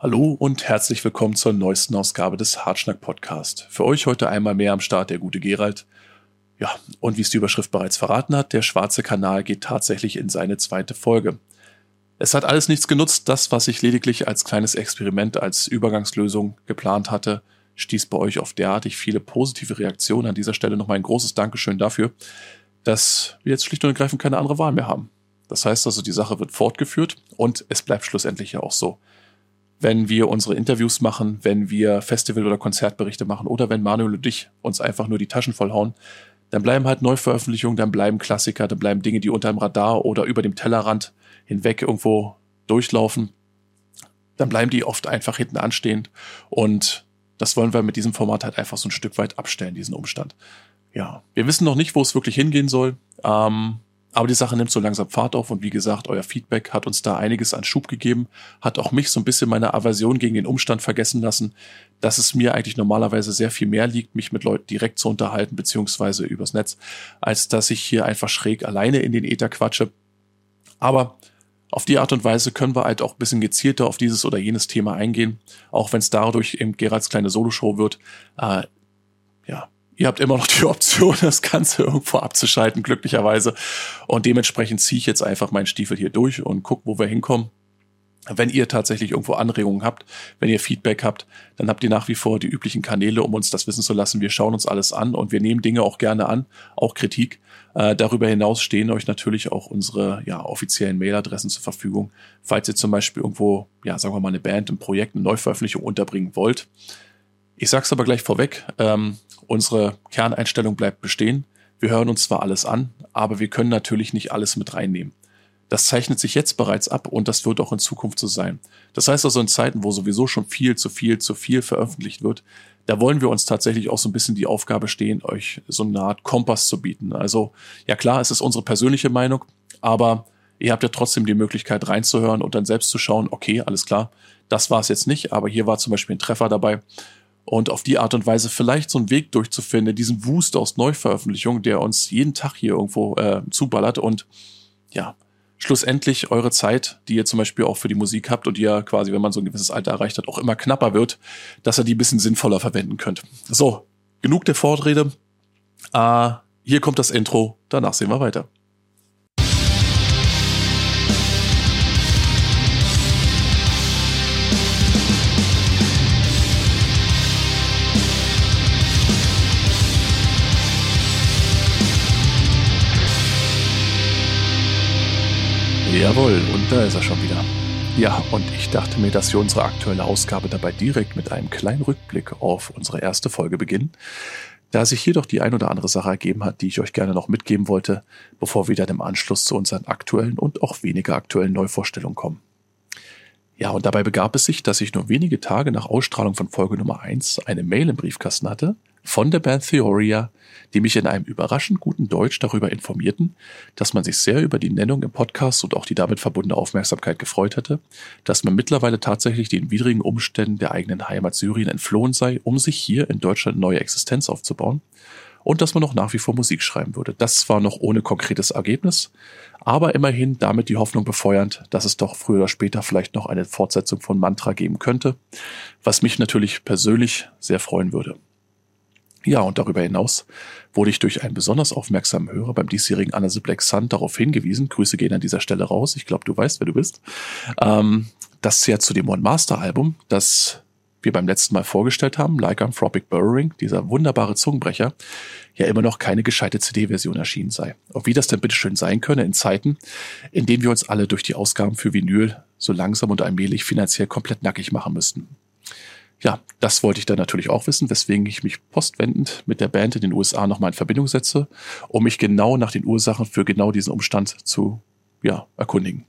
Hallo und herzlich willkommen zur neuesten Ausgabe des Hartschnack Podcast. Für euch heute einmal mehr am Start der gute Gerald. Ja, und wie es die Überschrift bereits verraten hat, der schwarze Kanal geht tatsächlich in seine zweite Folge. Es hat alles nichts genutzt, das, was ich lediglich als kleines Experiment, als Übergangslösung geplant hatte, stieß bei euch auf derartig viele positive Reaktionen. An dieser Stelle nochmal ein großes Dankeschön dafür, dass wir jetzt schlicht und ergreifend keine andere Wahl mehr haben. Das heißt also, die Sache wird fortgeführt und es bleibt schlussendlich ja auch so wenn wir unsere Interviews machen, wenn wir Festival- oder Konzertberichte machen oder wenn Manuel und ich uns einfach nur die Taschen vollhauen, dann bleiben halt Neuveröffentlichungen, dann bleiben Klassiker, dann bleiben Dinge, die unter dem Radar oder über dem Tellerrand hinweg irgendwo durchlaufen. Dann bleiben die oft einfach hinten anstehend und das wollen wir mit diesem Format halt einfach so ein Stück weit abstellen, diesen Umstand. Ja, wir wissen noch nicht, wo es wirklich hingehen soll. Ähm, aber die Sache nimmt so langsam Fahrt auf und wie gesagt, euer Feedback hat uns da einiges an Schub gegeben, hat auch mich so ein bisschen meine Aversion gegen den Umstand vergessen lassen, dass es mir eigentlich normalerweise sehr viel mehr liegt, mich mit Leuten direkt zu unterhalten, beziehungsweise übers Netz, als dass ich hier einfach schräg alleine in den Äther quatsche. Aber auf die Art und Weise können wir halt auch ein bisschen gezielter auf dieses oder jenes Thema eingehen, auch wenn es dadurch eben Gerards kleine Soloshow wird. Äh, ihr habt immer noch die Option, das Ganze irgendwo abzuschalten, glücklicherweise. Und dementsprechend ziehe ich jetzt einfach meinen Stiefel hier durch und guck, wo wir hinkommen. Wenn ihr tatsächlich irgendwo Anregungen habt, wenn ihr Feedback habt, dann habt ihr nach wie vor die üblichen Kanäle, um uns das wissen zu lassen. Wir schauen uns alles an und wir nehmen Dinge auch gerne an, auch Kritik. Äh, darüber hinaus stehen euch natürlich auch unsere ja, offiziellen Mailadressen zur Verfügung, falls ihr zum Beispiel irgendwo, ja, sagen wir mal, eine Band, ein Projekt, eine Neuveröffentlichung unterbringen wollt. Ich sag's aber gleich vorweg, ähm, unsere Kerneinstellung bleibt bestehen. Wir hören uns zwar alles an, aber wir können natürlich nicht alles mit reinnehmen. Das zeichnet sich jetzt bereits ab und das wird auch in Zukunft so sein. Das heißt also in Zeiten, wo sowieso schon viel zu viel zu viel veröffentlicht wird, da wollen wir uns tatsächlich auch so ein bisschen die Aufgabe stehen, euch so eine Art Kompass zu bieten. Also ja klar, es ist unsere persönliche Meinung, aber ihr habt ja trotzdem die Möglichkeit reinzuhören und dann selbst zu schauen, okay, alles klar, das war es jetzt nicht, aber hier war zum Beispiel ein Treffer dabei und auf die Art und Weise vielleicht so einen Weg durchzufinden, diesen Wust aus Neuveröffentlichungen, der uns jeden Tag hier irgendwo äh, zuballert und ja, schlussendlich eure Zeit, die ihr zum Beispiel auch für die Musik habt und die ja quasi, wenn man so ein gewisses Alter erreicht hat, auch immer knapper wird, dass ihr die ein bisschen sinnvoller verwenden könnt. So, genug der Vorrede. Äh, hier kommt das Intro, danach sehen wir weiter. Jawohl, und da ist er schon wieder. Ja, und ich dachte mir, dass wir unsere aktuelle Ausgabe dabei direkt mit einem kleinen Rückblick auf unsere erste Folge beginnen, da sich hier doch die ein oder andere Sache ergeben hat, die ich euch gerne noch mitgeben wollte, bevor wir dann im Anschluss zu unseren aktuellen und auch weniger aktuellen Neuvorstellungen kommen. Ja, und dabei begab es sich, dass ich nur wenige Tage nach Ausstrahlung von Folge Nummer 1 eine Mail im Briefkasten hatte, von der Band Theoria, die mich in einem überraschend guten Deutsch darüber informierten, dass man sich sehr über die Nennung im Podcast und auch die damit verbundene Aufmerksamkeit gefreut hatte, dass man mittlerweile tatsächlich den widrigen Umständen der eigenen Heimat Syrien entflohen sei, um sich hier in Deutschland neue Existenz aufzubauen und dass man noch nach wie vor Musik schreiben würde. Das zwar noch ohne konkretes Ergebnis, aber immerhin damit die Hoffnung befeuernd, dass es doch früher oder später vielleicht noch eine Fortsetzung von Mantra geben könnte, was mich natürlich persönlich sehr freuen würde. Ja, und darüber hinaus wurde ich durch einen besonders aufmerksamen Hörer beim diesjährigen Anna the Black Sun darauf hingewiesen, Grüße gehen an dieser Stelle raus, ich glaube, du weißt, wer du bist, ähm, dass ja zu dem One Master Album, das wir beim letzten Mal vorgestellt haben, Lycanthropic Burrowing, dieser wunderbare Zungenbrecher, ja immer noch keine gescheite CD-Version erschienen sei. Und wie das denn bitte schön sein könne in Zeiten, in denen wir uns alle durch die Ausgaben für Vinyl so langsam und allmählich finanziell komplett nackig machen müssten. Ja, das wollte ich dann natürlich auch wissen, weswegen ich mich postwendend mit der Band in den USA nochmal in Verbindung setze, um mich genau nach den Ursachen für genau diesen Umstand zu ja, erkundigen.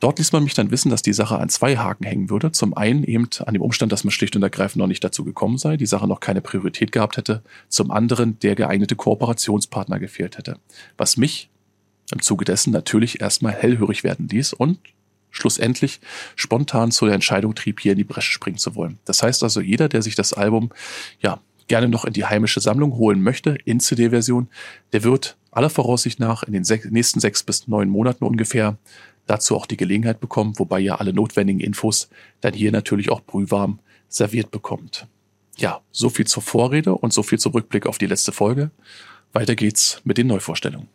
Dort ließ man mich dann wissen, dass die Sache an zwei Haken hängen würde. Zum einen eben an dem Umstand, dass man schlicht und ergreifend noch nicht dazu gekommen sei, die Sache noch keine Priorität gehabt hätte. Zum anderen der geeignete Kooperationspartner gefehlt hätte. Was mich im Zuge dessen natürlich erstmal hellhörig werden ließ und schlussendlich spontan zu der Entscheidung trieb, hier in die Bresche springen zu wollen. Das heißt also, jeder, der sich das Album ja gerne noch in die heimische Sammlung holen möchte, in CD-Version, der wird aller Voraussicht nach in den nächsten sechs bis neun Monaten ungefähr dazu auch die Gelegenheit bekommen, wobei ihr alle notwendigen Infos dann hier natürlich auch brühwarm serviert bekommt. Ja, so viel zur Vorrede und so viel zum Rückblick auf die letzte Folge. Weiter geht's mit den Neuvorstellungen.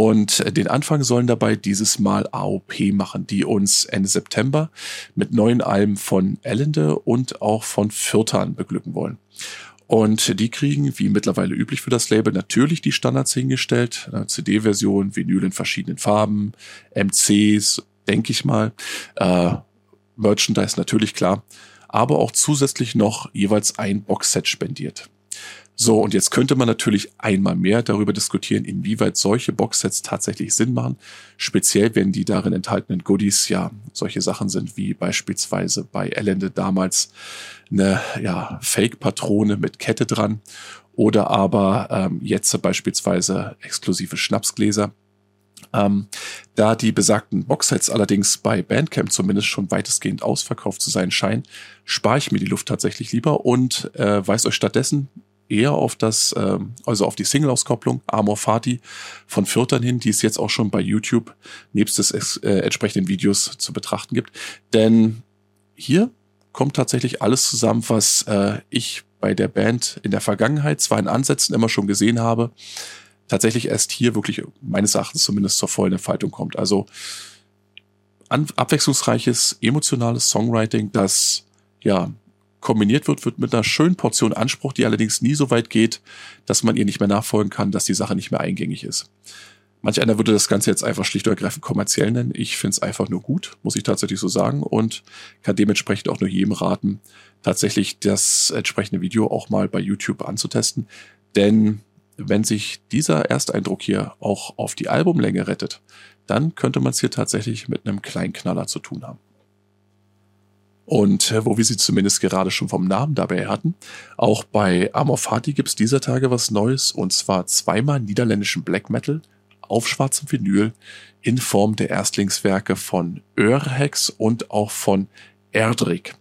Und den Anfang sollen dabei dieses Mal AOP machen, die uns Ende September mit neuen Alben von Ellende und auch von Fürtan beglücken wollen. Und die kriegen, wie mittlerweile üblich für das Label, natürlich die Standards hingestellt. CD-Version, Vinyl in verschiedenen Farben, MCs, denke ich mal. Äh, Merchandise natürlich klar. Aber auch zusätzlich noch jeweils ein Boxset spendiert. So, und jetzt könnte man natürlich einmal mehr darüber diskutieren, inwieweit solche Boxsets tatsächlich Sinn machen. Speziell, wenn die darin enthaltenen Goodies ja solche Sachen sind, wie beispielsweise bei Elende damals eine ja, Fake-Patrone mit Kette dran oder aber ähm, jetzt beispielsweise exklusive Schnapsgläser. Ähm, da die besagten Boxsets allerdings bei Bandcamp zumindest schon weitestgehend ausverkauft zu sein scheinen, spare ich mir die Luft tatsächlich lieber und äh, weise euch stattdessen eher auf das, äh, also auf die Single-Auskopplung Amor Fati von Fürtern hin, die es jetzt auch schon bei YouTube nebst des äh, entsprechenden Videos zu betrachten gibt. Denn hier kommt tatsächlich alles zusammen, was äh, ich bei der Band in der Vergangenheit zwar in Ansätzen immer schon gesehen habe, tatsächlich erst hier wirklich meines Erachtens zumindest zur vollen Entfaltung kommt. Also abwechslungsreiches, emotionales Songwriting, das ja kombiniert wird, wird mit einer schönen Portion Anspruch, die allerdings nie so weit geht, dass man ihr nicht mehr nachfolgen kann, dass die Sache nicht mehr eingängig ist. Manch einer würde das Ganze jetzt einfach schlicht und ergreifend kommerziell nennen. Ich finde es einfach nur gut, muss ich tatsächlich so sagen, und kann dementsprechend auch nur jedem raten, tatsächlich das entsprechende Video auch mal bei YouTube anzutesten. Denn wenn sich dieser Ersteindruck hier auch auf die Albumlänge rettet, dann könnte man es hier tatsächlich mit einem kleinen Knaller zu tun haben. Und äh, wo wir sie zumindest gerade schon vom Namen dabei hatten, auch bei Amor Fati gibt's dieser Tage was Neues und zwar zweimal niederländischen Black Metal auf schwarzem Vinyl in Form der Erstlingswerke von Örhex und auch von Erdrik.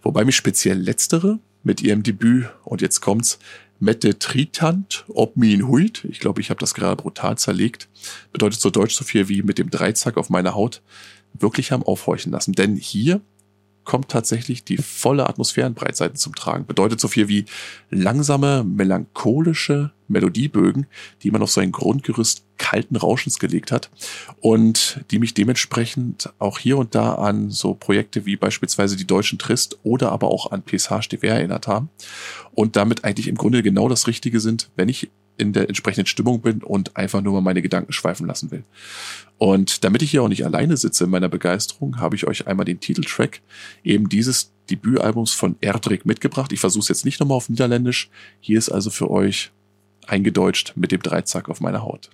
Wobei mich speziell letztere mit ihrem Debüt, und jetzt kommt's, Mette Tritant, ob min huit, ich glaube, ich habe das gerade brutal zerlegt, bedeutet so deutsch so viel wie mit dem Dreizack auf meiner Haut, wirklich haben aufhorchen lassen. Denn hier kommt tatsächlich die volle Atmosphärenbreitseite zum Tragen. Bedeutet so viel wie langsame, melancholische Melodiebögen, die man auf so ein Grundgerüst kalten Rauschens gelegt hat und die mich dementsprechend auch hier und da an so Projekte wie beispielsweise die Deutschen Trist oder aber auch an de Ver erinnert haben und damit eigentlich im Grunde genau das Richtige sind, wenn ich in der entsprechenden Stimmung bin und einfach nur mal meine Gedanken schweifen lassen will. Und damit ich hier auch nicht alleine sitze in meiner Begeisterung, habe ich euch einmal den Titeltrack eben dieses Debütalbums von Erdrik mitgebracht. Ich versuche es jetzt nicht nochmal auf Niederländisch. Hier ist also für euch eingedeutscht mit dem Dreizack auf meiner Haut.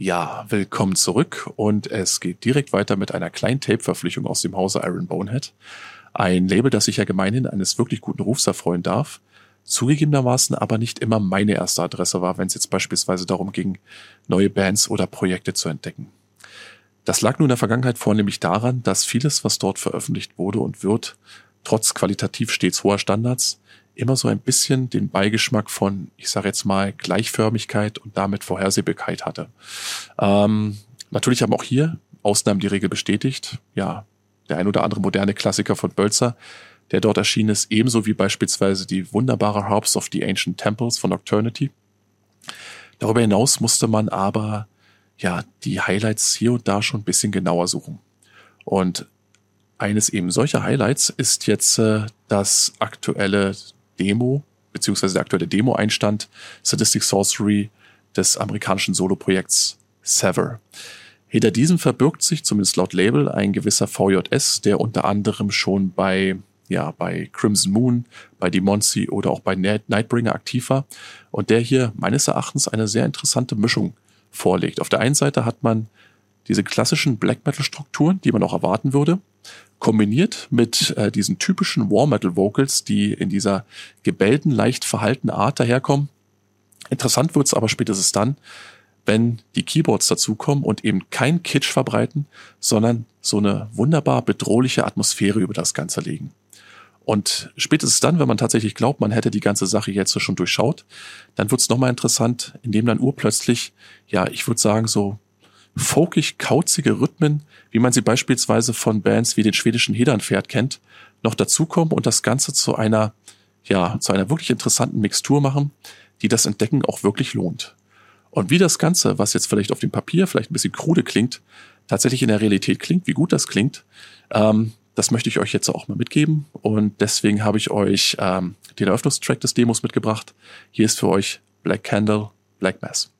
Ja, willkommen zurück und es geht direkt weiter mit einer kleinen Tape-Verpflichtung aus dem Hause Iron Bonehead. Ein Label, das sich ja gemeinhin eines wirklich guten Rufs erfreuen darf, zugegebenermaßen aber nicht immer meine erste Adresse war, wenn es jetzt beispielsweise darum ging, neue Bands oder Projekte zu entdecken. Das lag nun in der Vergangenheit vornehmlich daran, dass vieles, was dort veröffentlicht wurde und wird, trotz qualitativ stets hoher Standards, immer so ein bisschen den Beigeschmack von, ich sage jetzt mal, Gleichförmigkeit und damit Vorhersehbarkeit hatte. Ähm, natürlich haben auch hier Ausnahmen die Regel bestätigt. Ja, der ein oder andere moderne Klassiker von Bölzer, der dort erschienen ist, ebenso wie beispielsweise die wunderbare Harps of the Ancient Temples von Nocturnity. Darüber hinaus musste man aber ja die Highlights hier und da schon ein bisschen genauer suchen. Und eines eben solcher Highlights ist jetzt äh, das aktuelle Demo, beziehungsweise der aktuelle Demo-Einstand Sadistic Sorcery des amerikanischen Solo-Projekts Sever. Hinter diesem verbirgt sich, zumindest laut Label, ein gewisser VJS, der unter anderem schon bei, ja, bei Crimson Moon, bei Demoncy oder auch bei Nightbringer aktiv war und der hier meines Erachtens eine sehr interessante Mischung vorlegt. Auf der einen Seite hat man diese klassischen Black Metal Strukturen, die man auch erwarten würde, kombiniert mit äh, diesen typischen War Metal Vocals, die in dieser gebellten, leicht verhaltenen Art daherkommen. Interessant wird's aber spätestens dann, wenn die Keyboards dazukommen und eben kein Kitsch verbreiten, sondern so eine wunderbar bedrohliche Atmosphäre über das Ganze legen. Und spätestens dann, wenn man tatsächlich glaubt, man hätte die ganze Sache jetzt schon durchschaut, dann wird's nochmal interessant, indem dann urplötzlich, ja, ich würde sagen, so folkig kauzige Rhythmen, wie man sie beispielsweise von Bands wie den schwedischen Hedernpferd kennt, noch dazukommen und das Ganze zu einer, ja, zu einer wirklich interessanten Mixtur machen, die das Entdecken auch wirklich lohnt. Und wie das Ganze, was jetzt vielleicht auf dem Papier vielleicht ein bisschen krude klingt, tatsächlich in der Realität klingt, wie gut das klingt, ähm, das möchte ich euch jetzt auch mal mitgeben. Und deswegen habe ich euch ähm, den Eröffnungstrack des Demos mitgebracht. Hier ist für euch Black Candle, Black Mass.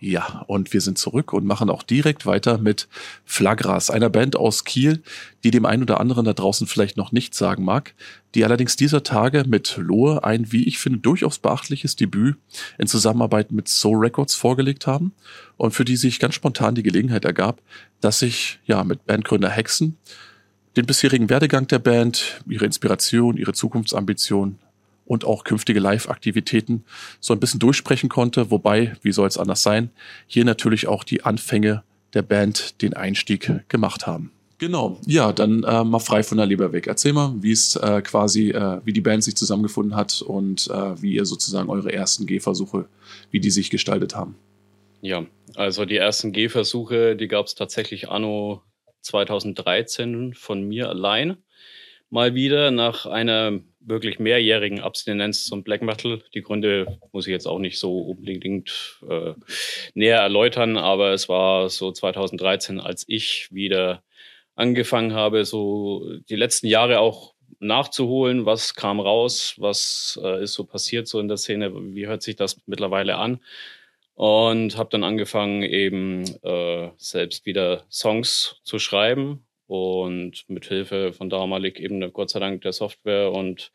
Ja, und wir sind zurück und machen auch direkt weiter mit Flagras, einer Band aus Kiel, die dem einen oder anderen da draußen vielleicht noch nicht sagen mag, die allerdings dieser Tage mit Lohe ein, wie ich finde, durchaus beachtliches Debüt in Zusammenarbeit mit Soul Records vorgelegt haben und für die sich ganz spontan die Gelegenheit ergab, dass ich ja mit Bandgründer Hexen den bisherigen Werdegang der Band, ihre Inspiration, ihre Zukunftsambition und auch künftige Live-Aktivitäten so ein bisschen durchsprechen konnte. Wobei, wie soll es anders sein, hier natürlich auch die Anfänge der Band den Einstieg gemacht haben. Genau, ja, dann äh, mal frei von der Leber weg. Erzähl mal, wie es äh, quasi, äh, wie die Band sich zusammengefunden hat und äh, wie ihr sozusagen eure ersten Gehversuche, wie die sich gestaltet haben. Ja, also die ersten Gehversuche, die gab es tatsächlich anno 2013 von mir allein mal wieder nach einer wirklich mehrjährigen Abstinenz zum Black Metal. Die Gründe muss ich jetzt auch nicht so unbedingt äh, näher erläutern, aber es war so 2013, als ich wieder angefangen habe, so die letzten Jahre auch nachzuholen, was kam raus, was äh, ist so passiert so in der Szene, wie hört sich das mittlerweile an. Und habe dann angefangen, eben äh, selbst wieder Songs zu schreiben und mit Hilfe von damalig eben Gott sei Dank der Software und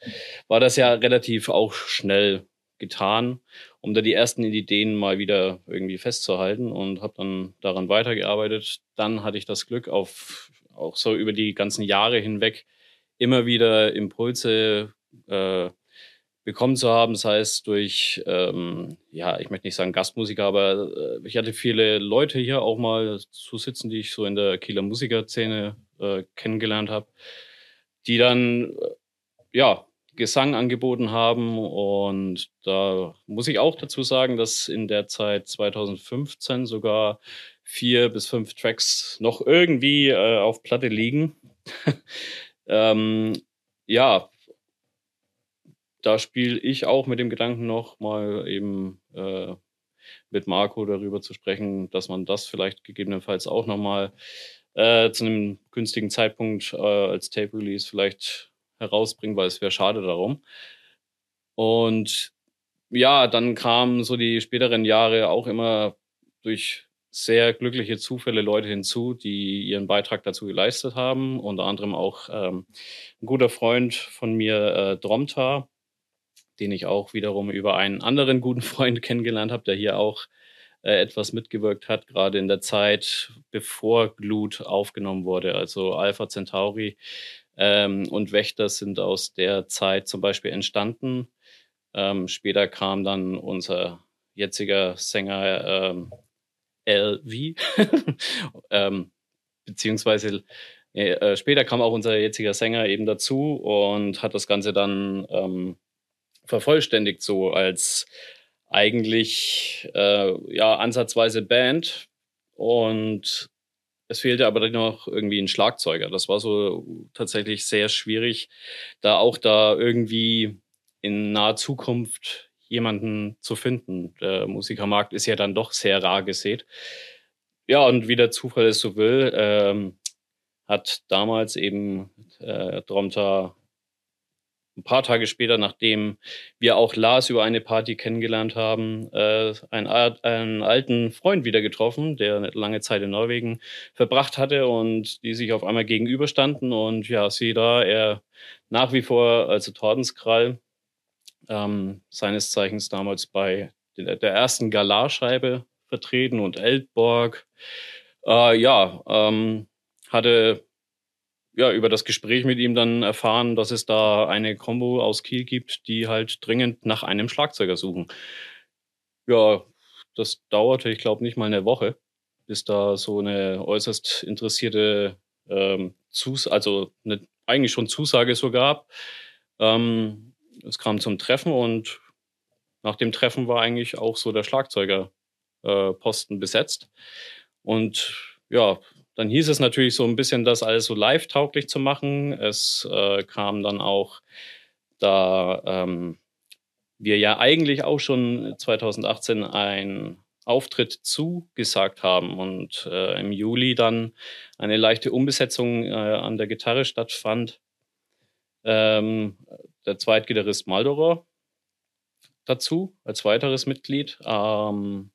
war das ja relativ auch schnell getan, um da die ersten Ideen mal wieder irgendwie festzuhalten und habe dann daran weitergearbeitet. Dann hatte ich das Glück auf auch so über die ganzen Jahre hinweg immer wieder Impulse äh, bekommen zu haben, sei es durch, ähm, ja, ich möchte nicht sagen Gastmusiker, aber äh, ich hatte viele Leute hier auch mal zu sitzen, die ich so in der Kieler Musikerszene äh, kennengelernt habe, die dann, äh, ja, Gesang angeboten haben. Und da muss ich auch dazu sagen, dass in der Zeit 2015 sogar vier bis fünf Tracks noch irgendwie äh, auf Platte liegen. ähm, ja, da spiele ich auch mit dem Gedanken noch mal eben äh, mit Marco darüber zu sprechen, dass man das vielleicht gegebenenfalls auch noch mal äh, zu einem günstigen Zeitpunkt äh, als Tape Release vielleicht herausbringt, weil es wäre schade darum. Und ja, dann kamen so die späteren Jahre auch immer durch sehr glückliche Zufälle Leute hinzu, die ihren Beitrag dazu geleistet haben. Unter anderem auch ähm, ein guter Freund von mir, äh, Dromtar, den ich auch wiederum über einen anderen guten Freund kennengelernt habe, der hier auch äh, etwas mitgewirkt hat, gerade in der Zeit, bevor Glut aufgenommen wurde. Also Alpha Centauri ähm, und Wächter sind aus der Zeit zum Beispiel entstanden. Ähm, später kam dann unser jetziger Sänger ähm, LV, ähm, beziehungsweise äh, später kam auch unser jetziger Sänger eben dazu und hat das Ganze dann ähm, vervollständigt so als eigentlich äh, ja ansatzweise Band und es fehlte aber dann noch irgendwie ein Schlagzeuger. Das war so tatsächlich sehr schwierig, da auch da irgendwie in naher Zukunft jemanden zu finden. Der Musikermarkt ist ja dann doch sehr rar gesät. Ja, und wie der Zufall es so will, ähm, hat damals eben äh, Dromta ein paar Tage später, nachdem wir auch Lars über eine Party kennengelernt haben, äh, einen, einen alten Freund wieder getroffen, der eine lange Zeit in Norwegen verbracht hatte und die sich auf einmal gegenüberstanden. Und ja, sie da, er nach wie vor, also Tordenskrall, ähm, seines Zeichens damals bei der, der ersten Galarscheibe vertreten und Eldborg. Äh, ja, ähm, hatte ja, über das Gespräch mit ihm dann erfahren, dass es da eine Combo aus Kiel gibt, die halt dringend nach einem Schlagzeuger suchen. Ja, das dauerte, ich glaube, nicht mal eine Woche, bis da so eine äußerst interessierte ähm, Zus also eine, eigentlich schon Zusage so gab. Ähm, es kam zum Treffen und nach dem Treffen war eigentlich auch so der Schlagzeugerposten äh, besetzt. Und ja, dann hieß es natürlich so ein bisschen, das alles so live-tauglich zu machen. Es äh, kam dann auch, da ähm, wir ja eigentlich auch schon 2018 ein Auftritt zugesagt haben und äh, im Juli dann eine leichte Umbesetzung äh, an der Gitarre stattfand. Ähm, der Zweitgitarrist Maldoror dazu als weiteres Mitglied. Ähm,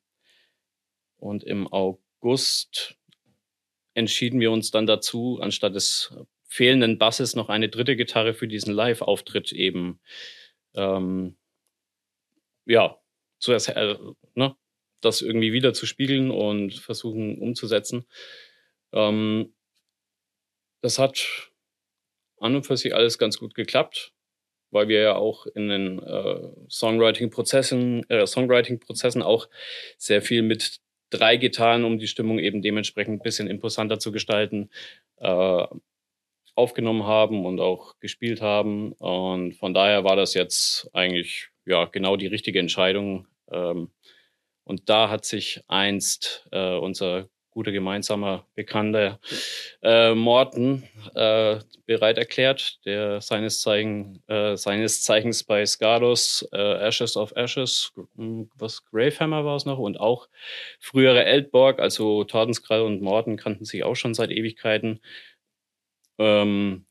Und im August entschieden wir uns dann dazu, anstatt des fehlenden Basses noch eine dritte Gitarre für diesen Live-Auftritt eben ähm, ja, zuerst äh, ne, das irgendwie wieder zu spiegeln und versuchen umzusetzen. Ähm, das hat an und für sich alles ganz gut geklappt, weil wir ja auch in den äh, Songwriting-Prozessen, äh, Songwriting-Prozessen auch sehr viel mit drei Gitarren, um die Stimmung eben dementsprechend ein bisschen imposanter zu gestalten, äh, aufgenommen haben und auch gespielt haben. Und von daher war das jetzt eigentlich ja genau die richtige Entscheidung. Ähm, und da hat sich einst äh, unser guter gemeinsamer Bekannter äh, Morten äh, bereit erklärt, der seines, Zeichen, äh, seines Zeichens bei Scardos äh, Ashes of Ashes, hm, was Gravehammer war es noch, und auch frühere Eldborg, also Tordenskrall und Morten kannten sich auch schon seit Ewigkeiten. Ähm,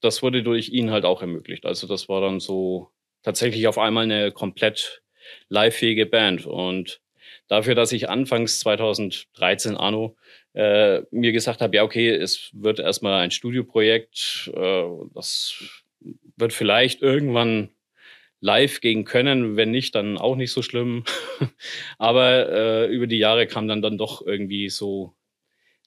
das wurde durch ihn halt auch ermöglicht. Also das war dann so tatsächlich auf einmal eine komplett livefähige Band. Und dafür, dass ich anfangs 2013 Anno äh, mir gesagt habe, ja, okay, es wird erstmal ein Studioprojekt, äh, das wird vielleicht irgendwann live gehen können, wenn nicht, dann auch nicht so schlimm. Aber äh, über die Jahre kam dann dann doch irgendwie so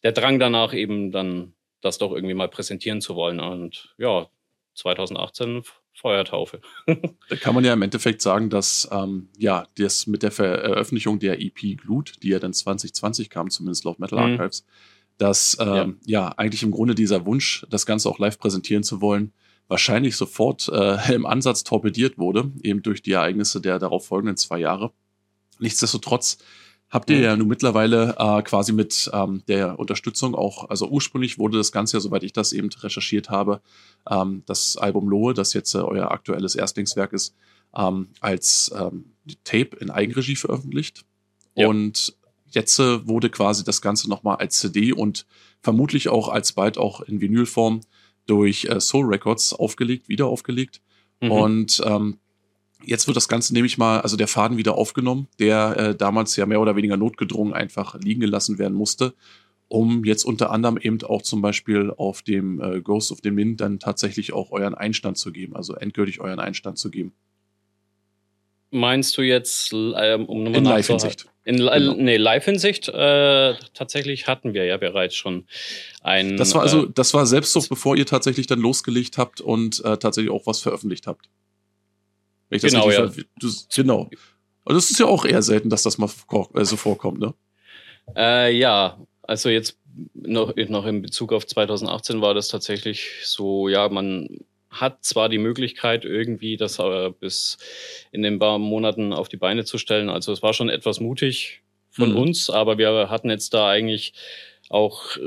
der Drang danach eben dann das doch irgendwie mal präsentieren zu wollen. Und ja, 2018 Feuertaufe. da kann man ja im Endeffekt sagen, dass ähm, ja, das mit der Veröffentlichung der EP Glut, die ja dann 2020 kam, zumindest laut Metal mhm. Archives, mhm. dass ähm, ja. ja. eigentlich im Grunde dieser Wunsch, das Ganze auch live präsentieren zu wollen, wahrscheinlich sofort äh, im Ansatz torpediert wurde, eben durch die Ereignisse der darauf folgenden zwei Jahre. Nichtsdestotrotz habt ihr ja nun mittlerweile äh, quasi mit ähm, der Unterstützung auch, also ursprünglich wurde das Ganze ja, soweit ich das eben recherchiert habe, ähm, das Album Lohe, das jetzt äh, euer aktuelles Erstlingswerk ist, ähm, als ähm, Tape in Eigenregie veröffentlicht. Ja. Und jetzt äh, wurde quasi das Ganze nochmal als CD und vermutlich auch alsbald auch in Vinylform durch äh, Soul Records aufgelegt, wieder aufgelegt. Mhm. Und ähm, Jetzt wird das Ganze nämlich mal, also der Faden wieder aufgenommen, der äh, damals ja mehr oder weniger notgedrungen einfach liegen gelassen werden musste, um jetzt unter anderem eben auch zum Beispiel auf dem äh, Ghost of the Min dann tatsächlich auch euren Einstand zu geben, also endgültig euren Einstand zu geben. Meinst du jetzt ähm, um In Live-Hinsicht. In genau. nee, Live-Hinsicht äh, tatsächlich hatten wir ja bereits schon ein. Das war also, äh, das war selbst so, bevor ihr tatsächlich dann losgelegt habt und äh, tatsächlich auch was veröffentlicht habt. Genau, ja. Du, genau. Und es ist ja auch eher selten, dass das mal äh, so vorkommt, ne? Äh, ja, also jetzt noch, noch in Bezug auf 2018 war das tatsächlich so, ja, man hat zwar die Möglichkeit, irgendwie das äh, bis in den paar Monaten auf die Beine zu stellen. Also es war schon etwas mutig von mhm. uns, aber wir hatten jetzt da eigentlich auch,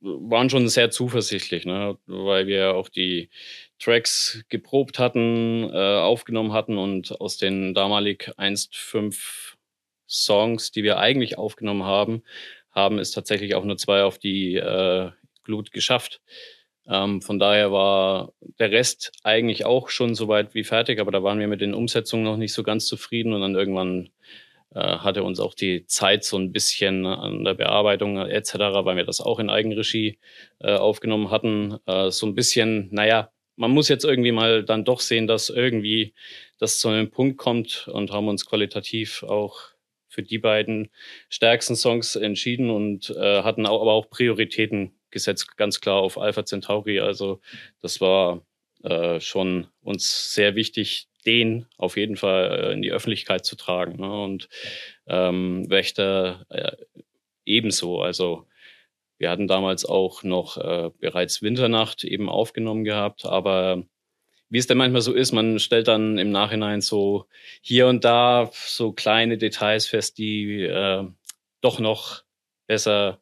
waren schon sehr zuversichtlich, ne? weil wir auch die Tracks geprobt hatten, äh, aufgenommen hatten und aus den damalig einst fünf Songs, die wir eigentlich aufgenommen haben, haben es tatsächlich auch nur zwei auf die äh, Glut geschafft. Ähm, von daher war der Rest eigentlich auch schon so weit wie fertig, aber da waren wir mit den Umsetzungen noch nicht so ganz zufrieden und dann irgendwann äh, hatte uns auch die Zeit so ein bisschen an der Bearbeitung etc., weil wir das auch in Eigenregie äh, aufgenommen hatten, äh, so ein bisschen, naja, man muss jetzt irgendwie mal dann doch sehen, dass irgendwie das zu einem Punkt kommt und haben uns qualitativ auch für die beiden stärksten Songs entschieden und äh, hatten auch, aber auch Prioritäten gesetzt, ganz klar auf Alpha Centauri. Also das war äh, schon uns sehr wichtig, den auf jeden Fall äh, in die Öffentlichkeit zu tragen. Ne? Und ähm, Wächter äh, ebenso. Also wir hatten damals auch noch äh, bereits Winternacht eben aufgenommen gehabt, aber wie es denn manchmal so ist, man stellt dann im Nachhinein so hier und da so kleine Details fest, die äh, doch noch besser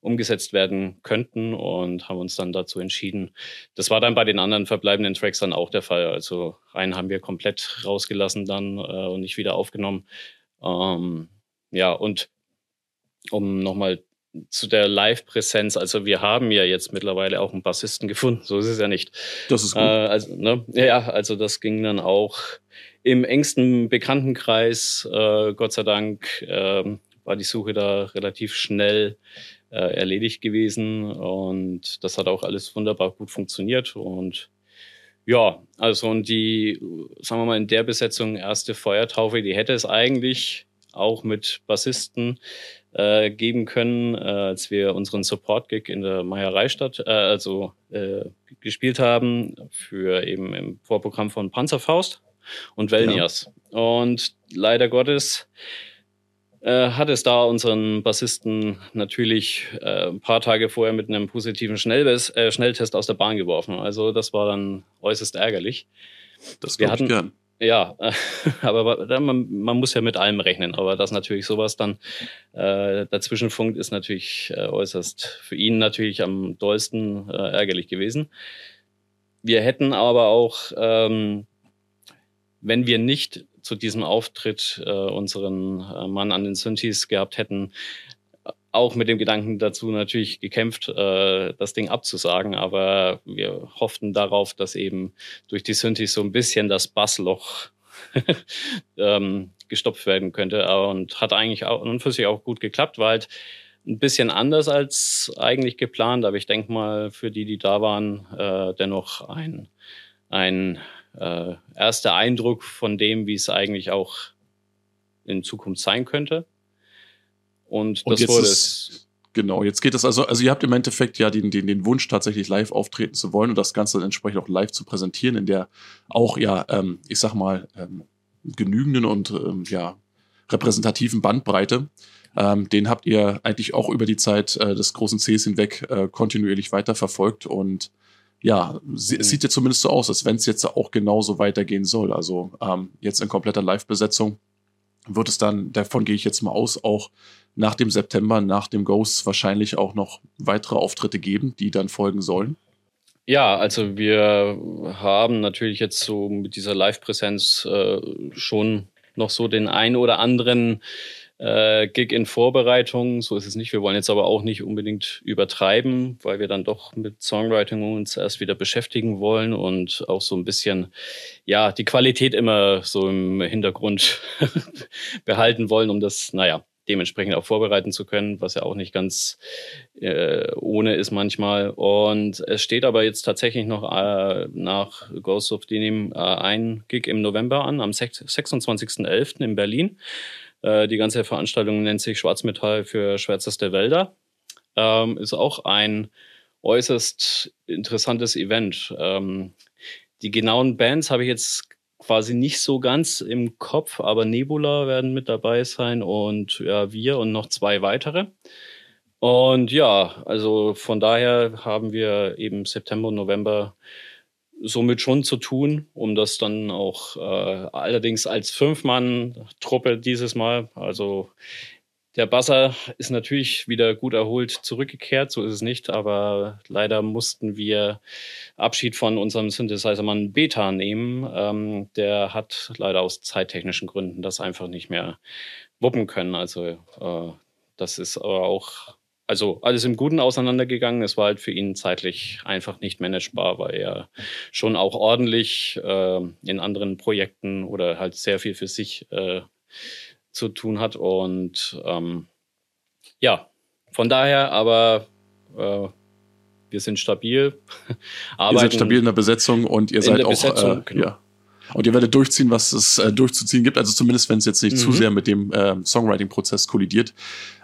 umgesetzt werden könnten und haben uns dann dazu entschieden. Das war dann bei den anderen verbleibenden Tracks dann auch der Fall. Also einen haben wir komplett rausgelassen dann äh, und nicht wieder aufgenommen. Ähm, ja, und um nochmal zu der Live-Präsenz. Also wir haben ja jetzt mittlerweile auch einen Bassisten gefunden. So ist es ja nicht. Das ist gut. Äh, also, ne? Ja, also das ging dann auch im engsten Bekanntenkreis, äh, Gott sei Dank, äh, war die Suche da relativ schnell äh, erledigt gewesen und das hat auch alles wunderbar gut funktioniert und ja, also und die, sagen wir mal, in der Besetzung erste Feuertaufe, die hätte es eigentlich auch mit Bassisten äh, geben können, äh, als wir unseren Support-Gig in der Meiereistadt äh, also äh, gespielt haben für eben im Vorprogramm von Panzerfaust und Velnias. Ja. Und leider Gottes äh, hat es da unseren Bassisten natürlich äh, ein paar Tage vorher mit einem positiven Schnellbes äh, Schnelltest aus der Bahn geworfen. Also das war dann äußerst ärgerlich. Das wir hatten, ich gern. Ja, aber man, man, muss ja mit allem rechnen. Aber dass natürlich sowas dann äh, dazwischen funkt, ist natürlich äh, äußerst für ihn natürlich am dollsten äh, ärgerlich gewesen. Wir hätten aber auch, ähm, wenn wir nicht zu diesem Auftritt äh, unseren äh, Mann an den Synthes gehabt hätten, auch mit dem Gedanken dazu natürlich gekämpft, äh, das Ding abzusagen, aber wir hofften darauf, dass eben durch die Synthes so ein bisschen das Bassloch ähm, gestopft werden könnte. Und hat eigentlich auch und für sich auch gut geklappt, weil halt ein bisschen anders als eigentlich geplant, aber ich denke mal für die, die da waren, äh, dennoch ein, ein äh, erster Eindruck von dem, wie es eigentlich auch in Zukunft sein könnte. Und, und das wurde es. Genau, jetzt geht es also, also ihr habt im Endeffekt ja den, den, den Wunsch, tatsächlich live auftreten zu wollen und das Ganze dann entsprechend auch live zu präsentieren, in der auch ja, ähm, ich sag mal, ähm, genügenden und ähm, ja, repräsentativen Bandbreite. Ähm, den habt ihr eigentlich auch über die Zeit äh, des großen Cs hinweg äh, kontinuierlich weiterverfolgt und ja, es mhm. sieht ja zumindest so aus, als wenn es jetzt auch genauso weitergehen soll. Also ähm, jetzt in kompletter Live-Besetzung wird es dann, davon gehe ich jetzt mal aus, auch nach dem September, nach dem Ghost wahrscheinlich auch noch weitere Auftritte geben, die dann folgen sollen? Ja, also wir haben natürlich jetzt so mit dieser Live-Präsenz äh, schon noch so den einen oder anderen äh, Gig in Vorbereitung. So ist es nicht. Wir wollen jetzt aber auch nicht unbedingt übertreiben, weil wir dann doch mit Songwriting uns erst wieder beschäftigen wollen und auch so ein bisschen, ja, die Qualität immer so im Hintergrund behalten wollen, um das, naja, dementsprechend auch vorbereiten zu können, was ja auch nicht ganz äh, ohne ist manchmal. Und es steht aber jetzt tatsächlich noch äh, nach Ghost of Denim äh, ein Gig im November an, am 26.11. in Berlin. Äh, die ganze Veranstaltung nennt sich Schwarzmetall für schwärzeste Wälder. Ähm, ist auch ein äußerst interessantes Event. Ähm, die genauen Bands habe ich jetzt quasi nicht so ganz im Kopf, aber Nebula werden mit dabei sein und ja, wir und noch zwei weitere. Und ja, also von daher haben wir eben September und November somit schon zu tun, um das dann auch äh, allerdings als Fünf-Mann-Truppe dieses Mal. Also der Basser ist natürlich wieder gut erholt zurückgekehrt, so ist es nicht, aber leider mussten wir Abschied von unserem Synthesizer-Mann Beta nehmen. Ähm, der hat leider aus zeittechnischen Gründen das einfach nicht mehr wuppen können. Also äh, das ist aber auch also alles im Guten auseinandergegangen. Es war halt für ihn zeitlich einfach nicht managebar, weil er schon auch ordentlich äh, in anderen Projekten oder halt sehr viel für sich äh, zu tun hat. Und ähm, ja, von daher aber äh, wir sind stabil. ihr seid stabil in der Besetzung und ihr seid auch Besetzung, äh, genau. ja. Und ihr werdet durchziehen, was es äh, durchzuziehen gibt. Also zumindest, wenn es jetzt nicht mhm. zu sehr mit dem äh, Songwriting-Prozess kollidiert.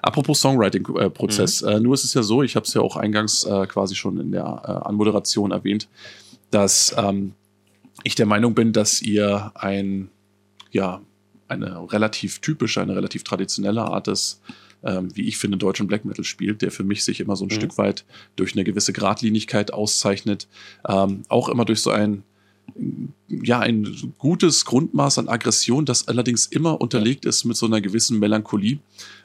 Apropos Songwriting-Prozess. Mhm. Äh, nur ist es ja so, ich habe es ja auch eingangs äh, quasi schon in der äh, Anmoderation erwähnt, dass ähm, ich der Meinung bin, dass ihr ein, ja, eine relativ typische, eine relativ traditionelle Art des ähm, wie ich finde, deutschen Black Metal spielt, der für mich sich immer so ein mhm. Stück weit durch eine gewisse Gradlinigkeit auszeichnet. Ähm, auch immer durch so ein ja, ein gutes Grundmaß an Aggression, das allerdings immer unterlegt ist mit so einer gewissen Melancholie.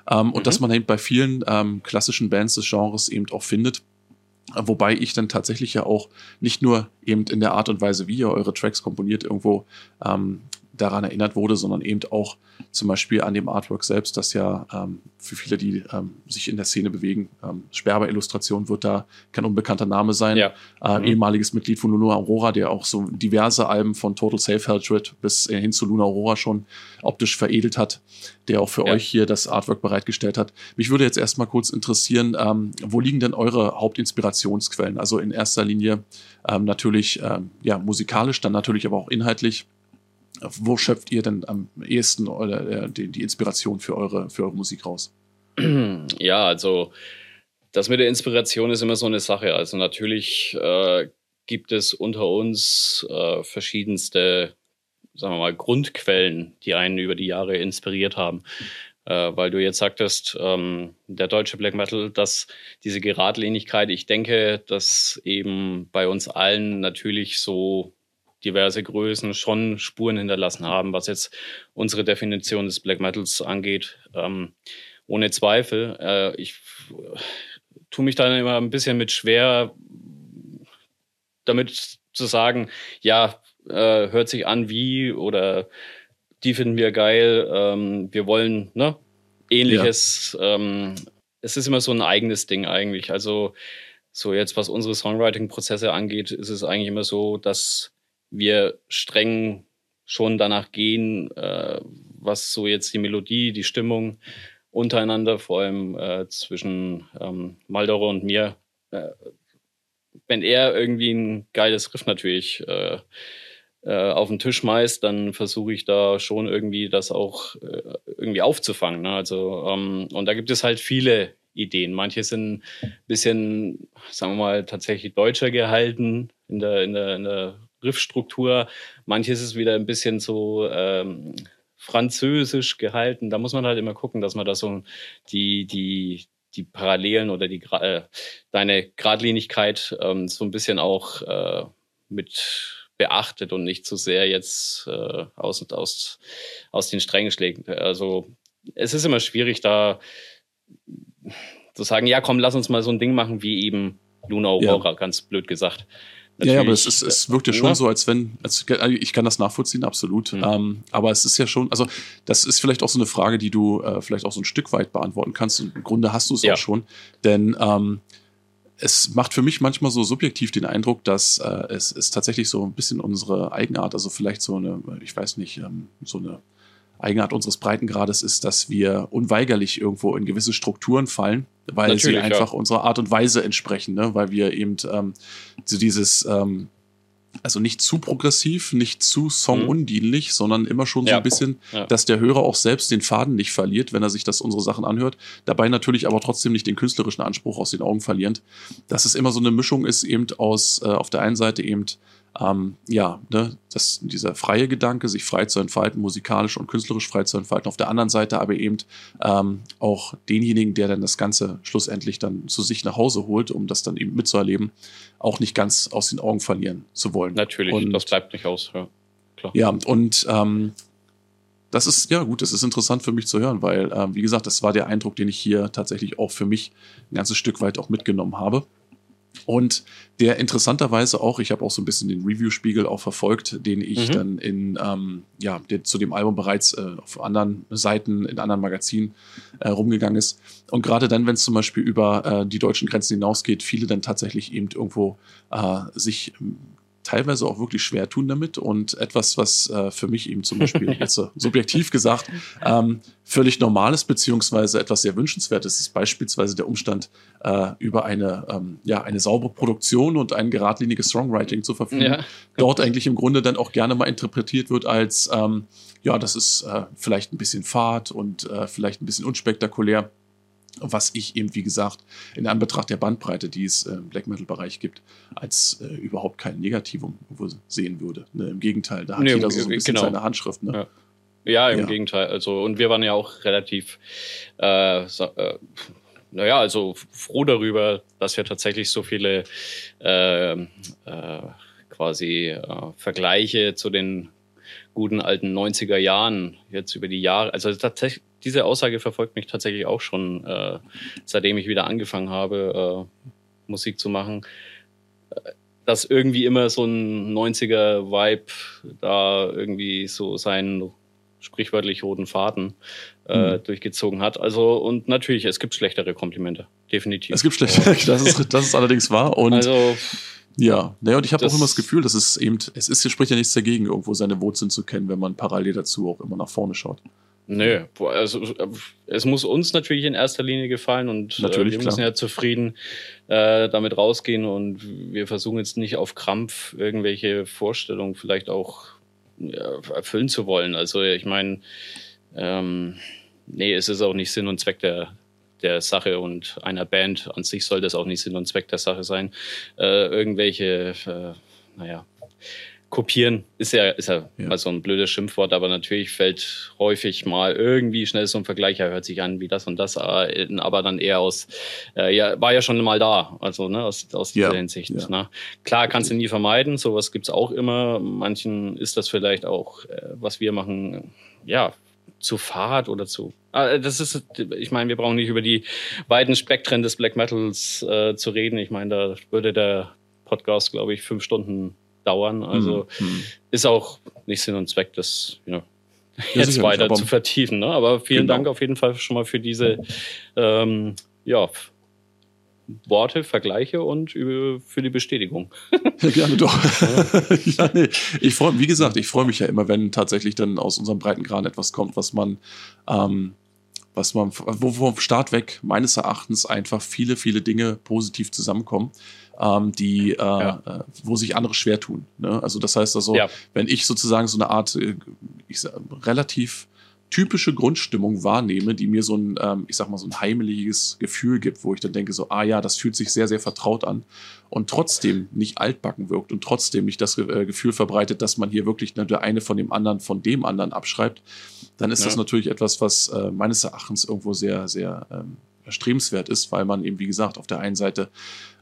Ähm, mhm. Und das man eben bei vielen ähm, klassischen Bands des Genres eben auch findet. Wobei ich dann tatsächlich ja auch nicht nur eben in der Art und Weise, wie ihr eure Tracks komponiert, irgendwo ähm, daran erinnert wurde, sondern eben auch zum Beispiel an dem Artwork selbst, das ja ähm, für viele, die ähm, sich in der Szene bewegen, ähm, Sperber-Illustration wird da kein unbekannter Name sein. Ja. Äh, mhm. Ehemaliges Mitglied von Luna Aurora, der auch so diverse Alben von Total Safe Hatred bis hin zu Luna Aurora schon optisch veredelt hat, der auch für ja. euch hier das Artwork bereitgestellt hat. Mich würde jetzt erstmal kurz interessieren, ähm, wo liegen denn eure Hauptinspirationsquellen? Also in erster Linie ähm, natürlich ähm, ja, musikalisch, dann natürlich aber auch inhaltlich wo schöpft ihr denn am ehesten oder, äh, die, die, Inspiration für eure, für eure Musik raus? Ja, also das mit der Inspiration ist immer so eine Sache. Also natürlich äh, gibt es unter uns äh, verschiedenste, sagen wir mal, Grundquellen, die einen über die Jahre inspiriert haben. Äh, weil du jetzt sagtest, ähm, der deutsche Black Metal, dass diese Geradlinigkeit, ich denke, dass eben bei uns allen natürlich so diverse Größen schon Spuren hinterlassen haben, was jetzt unsere Definition des Black Metals angeht. Ähm, ohne Zweifel. Äh, ich tue mich dann immer ein bisschen mit schwer, damit zu sagen, ja, äh, hört sich an wie oder die finden wir geil, ähm, wir wollen ne, ähnliches. Ja. Ähm, es ist immer so ein eigenes Ding eigentlich. Also so jetzt, was unsere Songwriting-Prozesse angeht, ist es eigentlich immer so, dass wir streng schon danach gehen, äh, was so jetzt die Melodie, die Stimmung untereinander, vor allem äh, zwischen ähm, Maldoro und mir, äh, wenn er irgendwie ein geiles Riff natürlich äh, äh, auf den Tisch schmeißt, dann versuche ich da schon irgendwie das auch äh, irgendwie aufzufangen. Ne? Also ähm, und da gibt es halt viele Ideen. Manche sind ein bisschen, sagen wir mal, tatsächlich deutscher gehalten in der, in der, in der Riffstruktur. Manches ist wieder ein bisschen so ähm, französisch gehalten. Da muss man halt immer gucken, dass man da so die, die, die Parallelen oder die äh, deine Gradlinigkeit ähm, so ein bisschen auch äh, mit beachtet und nicht zu so sehr jetzt äh, aus, aus, aus den Strängen schlägt. Also es ist immer schwierig, da zu sagen, ja komm, lass uns mal so ein Ding machen wie eben Luna Aurora, ja. ganz blöd gesagt. Natürlich, ja, aber es, ist, es wirkt ja schon ja. so, als wenn, als, ich kann das nachvollziehen, absolut. Mhm. Ähm, aber es ist ja schon, also das ist vielleicht auch so eine Frage, die du äh, vielleicht auch so ein Stück weit beantworten kannst. Und im Grunde hast du es ja. auch schon. Denn ähm, es macht für mich manchmal so subjektiv den Eindruck, dass äh, es ist tatsächlich so ein bisschen unsere Eigenart, also vielleicht so eine, ich weiß nicht, ähm, so eine Eigenart unseres Breitengrades ist, dass wir unweigerlich irgendwo in gewisse Strukturen fallen, weil Natürlich, sie einfach ja. unserer Art und Weise entsprechen, ne? weil wir eben ähm, so dieses ähm, also nicht zu progressiv, nicht zu songundienlich, mhm. sondern immer schon so ja. ein bisschen, ja. dass der Hörer auch selbst den Faden nicht verliert, wenn er sich das unsere Sachen anhört. Dabei natürlich aber trotzdem nicht den künstlerischen Anspruch aus den Augen verlierend. Dass es immer so eine Mischung ist, eben aus äh, auf der einen Seite eben ähm, ja, ne, das, dieser freie Gedanke, sich frei zu entfalten, musikalisch und künstlerisch frei zu entfalten. Auf der anderen Seite aber eben ähm, auch denjenigen, der dann das Ganze schlussendlich dann zu sich nach Hause holt, um das dann eben mitzuerleben, auch nicht ganz aus den Augen verlieren zu wollen. Natürlich, und, das bleibt nicht aus, ja. Klar. Ja, und ähm, das ist, ja gut, das ist interessant für mich zu hören, weil, ähm, wie gesagt, das war der Eindruck, den ich hier tatsächlich auch für mich ein ganzes Stück weit auch mitgenommen habe. Und der interessanterweise auch, ich habe auch so ein bisschen den Review-Spiegel auch verfolgt, den ich mhm. dann in, ähm, ja, der zu dem Album bereits äh, auf anderen Seiten, in anderen Magazinen äh, rumgegangen ist. Und gerade dann, wenn es zum Beispiel über äh, die deutschen Grenzen hinausgeht, viele dann tatsächlich eben irgendwo äh, sich teilweise auch wirklich schwer tun damit und etwas, was äh, für mich eben zum Beispiel jetzt so subjektiv gesagt ähm, völlig normal ist, beziehungsweise etwas sehr wünschenswertes ist, beispielsweise der Umstand, äh, über eine, ähm, ja, eine saubere Produktion und ein geradliniges Songwriting zu verfügen, ja. dort eigentlich im Grunde dann auch gerne mal interpretiert wird als, ähm, ja, das ist äh, vielleicht ein bisschen fad und äh, vielleicht ein bisschen unspektakulär was ich eben, wie gesagt, in Anbetracht der Bandbreite, die es im Black Metal-Bereich gibt, als äh, überhaupt kein Negativum sehen würde. Ne? Im Gegenteil, da hat nee, jeder so, ein bisschen genau. seine Handschrift. Ne? Ja. ja. im ja. Gegenteil. Also, und wir waren ja auch relativ, äh, äh, naja, also froh darüber, dass wir tatsächlich so viele äh, äh, quasi äh, Vergleiche zu den guten alten 90er Jahren jetzt über die Jahre, also tatsächlich diese Aussage verfolgt mich tatsächlich auch schon, äh, seitdem ich wieder angefangen habe, äh, Musik zu machen. Äh, dass irgendwie immer so ein 90er-Vibe da irgendwie so seinen sprichwörtlich roten Faden äh, mhm. durchgezogen hat. Also, und natürlich, es gibt schlechtere Komplimente. Definitiv. Es gibt schlechtere, das ist, das ist allerdings wahr. Und also, ja, naja, und ich habe auch immer das Gefühl, dass es eben, es ist, hier spricht ja nichts dagegen, irgendwo seine Wurzeln zu kennen, wenn man parallel dazu auch immer nach vorne schaut. Nö, also es muss uns natürlich in erster Linie gefallen und äh, wir müssen klar. ja zufrieden äh, damit rausgehen und wir versuchen jetzt nicht auf Krampf irgendwelche Vorstellungen vielleicht auch ja, erfüllen zu wollen. Also ich meine, ähm, nee, es ist auch nicht Sinn und Zweck der, der Sache und einer Band an sich soll das auch nicht Sinn und Zweck der Sache sein, äh, irgendwelche, äh, naja, kopieren ist ja, ist ja, ja. mal so ein blödes Schimpfwort, aber natürlich fällt häufig mal irgendwie schnell so ein Vergleich, er hört sich an wie das und das, äh, aber dann eher aus, äh, ja, war ja schon mal da, also ne, aus, aus dieser ja. Hinsicht. Ne? Klar, kannst du nie vermeiden, sowas gibt's auch immer. Manchen ist das vielleicht auch, äh, was wir machen, ja, zu Fahrt oder zu. Ah, das ist, ich meine, wir brauchen nicht über die weiten Spektren des Black Metals äh, zu reden. Ich meine, da würde der Podcast, glaube ich, fünf Stunden dauern. Also mhm. mhm. ist auch nicht Sinn und Zweck, das you know, ja, jetzt weiter zu vertiefen. Ne? Aber vielen genau. Dank auf jeden Fall schon mal für diese ähm, ja, Worte, Vergleiche und für die Bestätigung. Ja, gerne doch. ja, nee. Ich freue, wie gesagt, ich freue mich ja immer, wenn tatsächlich dann aus unserem breiten Kran etwas kommt, was man, ähm, was man, wo vom Start weg meines Erachtens einfach viele, viele Dinge positiv zusammenkommen ähm, die, äh, ja. Äh, wo sich andere schwer tun. Ne? Also das heißt also, ja. wenn ich sozusagen so eine Art, äh, ich sag, relativ typische Grundstimmung wahrnehme, die mir so ein, ähm, ich sag mal, so ein heimeliges Gefühl gibt, wo ich dann denke, so, ah ja, das fühlt sich sehr, sehr vertraut an und trotzdem nicht altbacken wirkt und trotzdem nicht das äh, Gefühl verbreitet, dass man hier wirklich ne, der eine von dem anderen von dem anderen abschreibt, dann ist ja. das natürlich etwas, was äh, meines Erachtens irgendwo sehr, sehr ähm, erstrebenswert ist, weil man eben, wie gesagt, auf der einen Seite,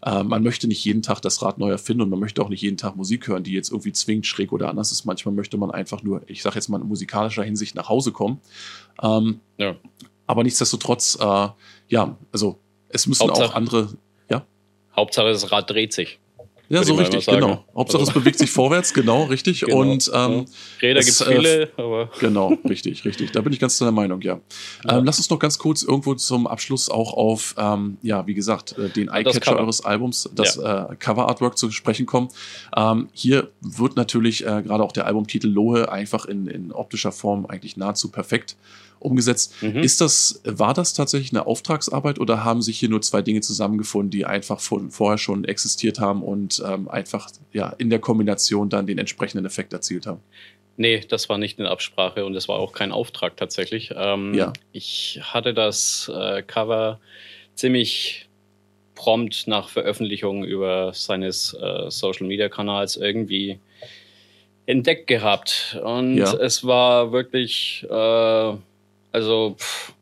äh, man möchte nicht jeden Tag das Rad neu erfinden und man möchte auch nicht jeden Tag Musik hören, die jetzt irgendwie zwingend schräg oder anders ist. Manchmal möchte man einfach nur, ich sage jetzt mal in musikalischer Hinsicht nach Hause kommen. Ähm, ja. Aber nichtsdestotrotz, äh, ja, also es müssen Hauptsache, auch andere, ja. Hauptsache das Rad dreht sich. Ja, so richtig, genau. Hauptsache also. es bewegt sich vorwärts, genau, richtig. Genau, und ähm. Räder gibt es viele, äh, aber. Genau, richtig, richtig. Da bin ich ganz zu der Meinung, ja. ja. Ähm, lass uns noch ganz kurz irgendwo zum Abschluss auch auf, ähm, ja, wie gesagt, äh, den Eyecatcher eures Albums, das ja. äh, Cover-Artwork zu sprechen kommen. Ähm, hier wird natürlich äh, gerade auch der Albumtitel Lohe einfach in, in optischer Form eigentlich nahezu perfekt umgesetzt. Mhm. Ist das, war das tatsächlich eine Auftragsarbeit oder haben sich hier nur zwei Dinge zusammengefunden, die einfach von, vorher schon existiert haben und ähm, einfach ja, in der Kombination dann den entsprechenden Effekt erzielt haben? Nee, das war nicht eine Absprache und es war auch kein Auftrag tatsächlich. Ähm, ja. Ich hatte das äh, Cover ziemlich prompt nach Veröffentlichung über seines äh, Social Media Kanals irgendwie entdeckt gehabt. Und ja. es war wirklich äh, also pff,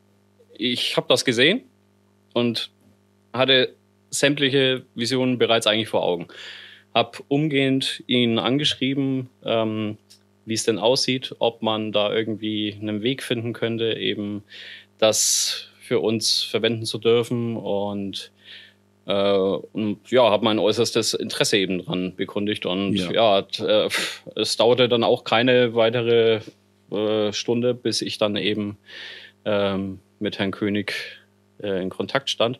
ich habe das gesehen und hatte sämtliche Visionen bereits eigentlich vor Augen. Hab umgehend ihn angeschrieben, ähm, wie es denn aussieht, ob man da irgendwie einen Weg finden könnte, eben das für uns verwenden zu dürfen und äh, und ja, habe mein äußerstes Interesse eben dran bekundigt und ja, ja äh, es dauerte dann auch keine weitere äh, Stunde, bis ich dann eben ähm, mit Herrn König äh, in Kontakt stand.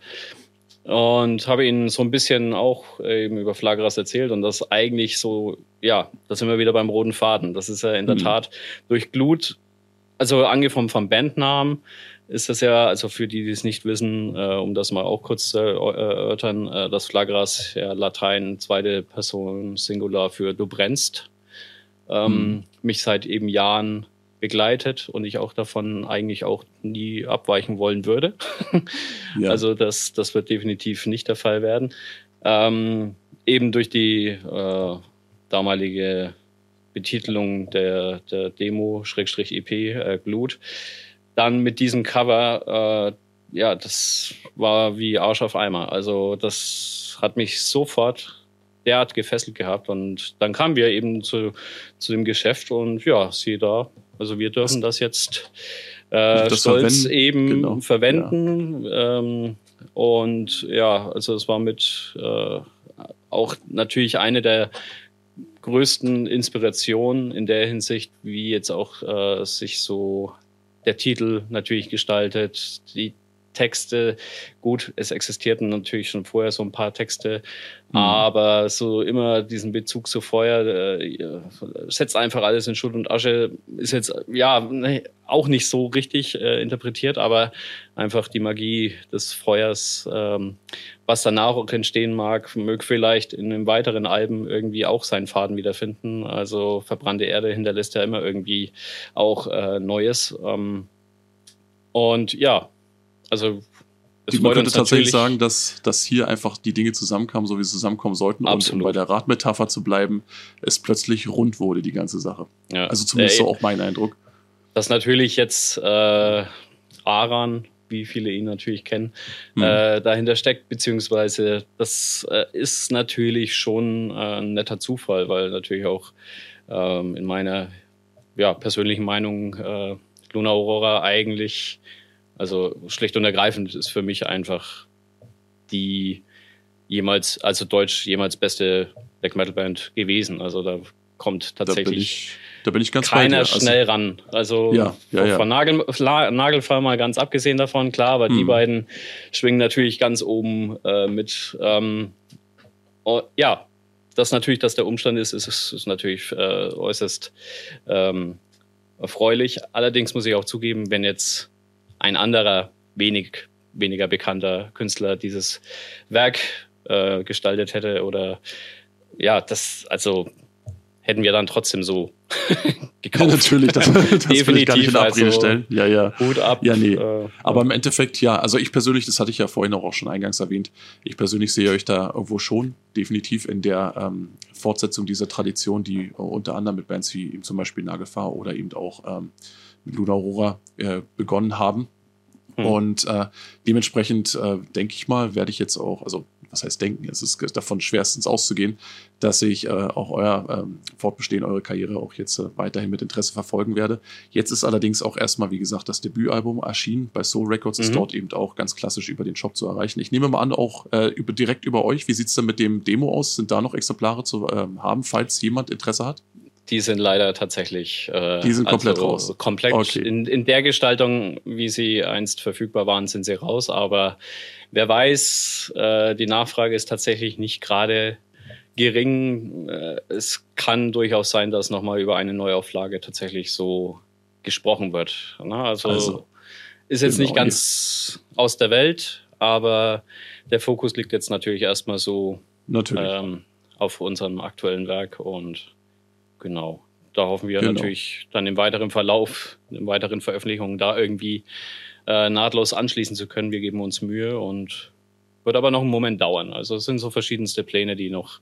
Und habe ihnen so ein bisschen auch eben über Flagras erzählt und das eigentlich so, ja, da sind wir wieder beim roten Faden. Das ist ja in der mhm. Tat durch Glut, also angefangen vom Bandnamen, ist das ja, also für die, die es nicht wissen, äh, um das mal auch kurz zu erörtern, äh, das Flagras, ja, Latein, zweite Person Singular für du brennst, ähm, mhm. mich seit eben Jahren begleitet und ich auch davon eigentlich auch nie abweichen wollen würde. ja. Also das, das wird definitiv nicht der Fall werden. Ähm, eben durch die äh, damalige Betitelung der, der Demo-EP äh, Glut. Dann mit diesem Cover, äh, ja, das war wie Arsch auf Eimer. Also das hat mich sofort derart gefesselt gehabt. Und dann kamen wir eben zu, zu dem Geschäft und ja, sieh da, also wir dürfen das jetzt äh, das stolz verwenden. eben genau. verwenden. Ja. Ähm, und ja, also es war mit äh, auch natürlich eine der größten Inspirationen in der Hinsicht, wie jetzt auch äh, sich so der Titel natürlich gestaltet, die Texte. Gut, es existierten natürlich schon vorher so ein paar Texte, mhm. aber so immer diesen Bezug zu Feuer, äh, setzt einfach alles in Schutt und Asche, ist jetzt ja ne, auch nicht so richtig äh, interpretiert, aber einfach die Magie des Feuers, ähm, was danach auch entstehen mag, möge vielleicht in einem weiteren Alben irgendwie auch seinen Faden wiederfinden. Also verbrannte Erde hinterlässt ja immer irgendwie auch äh, Neues. Ähm, und ja, also es man könnte tatsächlich sagen, dass, dass hier einfach die Dinge zusammenkamen, so wie sie zusammenkommen sollten. Absolut. Und um bei der Radmetapher zu bleiben, es plötzlich rund wurde, die ganze Sache. Ja. Also zumindest äh, so auch mein Eindruck. Dass natürlich jetzt äh, Aran, wie viele ihn natürlich kennen, hm. äh, dahinter steckt, beziehungsweise das äh, ist natürlich schon äh, ein netter Zufall, weil natürlich auch ähm, in meiner ja, persönlichen Meinung äh, Luna Aurora eigentlich also schlicht und ergreifend ist für mich einfach die jemals, also Deutsch jemals beste Black Metal Band gewesen. Also da kommt tatsächlich da bin ich, da bin ich ganz keiner also, schnell ran. Also ja, ja, ja. von Nagel, Nagelfall mal ganz abgesehen davon, klar, aber hm. die beiden schwingen natürlich ganz oben äh, mit. Ähm, oh, ja, das natürlich, dass der Umstand ist, ist, ist natürlich äh, äußerst ähm, erfreulich. Allerdings muss ich auch zugeben, wenn jetzt ein anderer, wenig, weniger bekannter Künstler dieses Werk äh, gestaltet hätte oder ja, das, also hätten wir dann trotzdem so gekauft. Ja, natürlich, das, das Definitiv, will ich gar nicht in Abrede also, stellen. Ja, ja. Hut ab. Ja, nee. Äh, Aber im Endeffekt, ja, also ich persönlich, das hatte ich ja vorhin auch schon eingangs erwähnt, ich persönlich sehe euch da irgendwo schon definitiv in der ähm, Fortsetzung dieser Tradition, die äh, unter anderem mit Bands wie eben zum Beispiel Nagelfahr oder eben auch ähm, Luna Aurora äh, begonnen haben. Hm. Und äh, dementsprechend äh, denke ich mal, werde ich jetzt auch, also was heißt denken, es ist davon schwerstens auszugehen, dass ich äh, auch euer ähm, Fortbestehen, eure Karriere auch jetzt äh, weiterhin mit Interesse verfolgen werde. Jetzt ist allerdings auch erstmal, wie gesagt, das Debütalbum erschienen. Bei Soul Records mhm. ist dort eben auch ganz klassisch über den Shop zu erreichen. Ich nehme mal an, auch äh, über, direkt über euch. Wie sieht's denn mit dem Demo aus? Sind da noch Exemplare zu ähm, haben, falls jemand Interesse hat? Die sind leider tatsächlich. Äh, die sind komplett also raus. Komplett okay. in, in der Gestaltung, wie sie einst verfügbar waren, sind sie raus. Aber wer weiß, äh, die Nachfrage ist tatsächlich nicht gerade gering. Äh, es kann durchaus sein, dass nochmal über eine Neuauflage tatsächlich so gesprochen wird. Ne? Also, also, ist jetzt genau. nicht ganz aus der Welt, aber der Fokus liegt jetzt natürlich erstmal so ähm, auf unserem aktuellen Werk und Genau. Da hoffen wir genau. natürlich dann im weiteren Verlauf, in weiteren Veröffentlichungen da irgendwie äh, nahtlos anschließen zu können. Wir geben uns Mühe und wird aber noch einen Moment dauern. Also es sind so verschiedenste Pläne, die noch.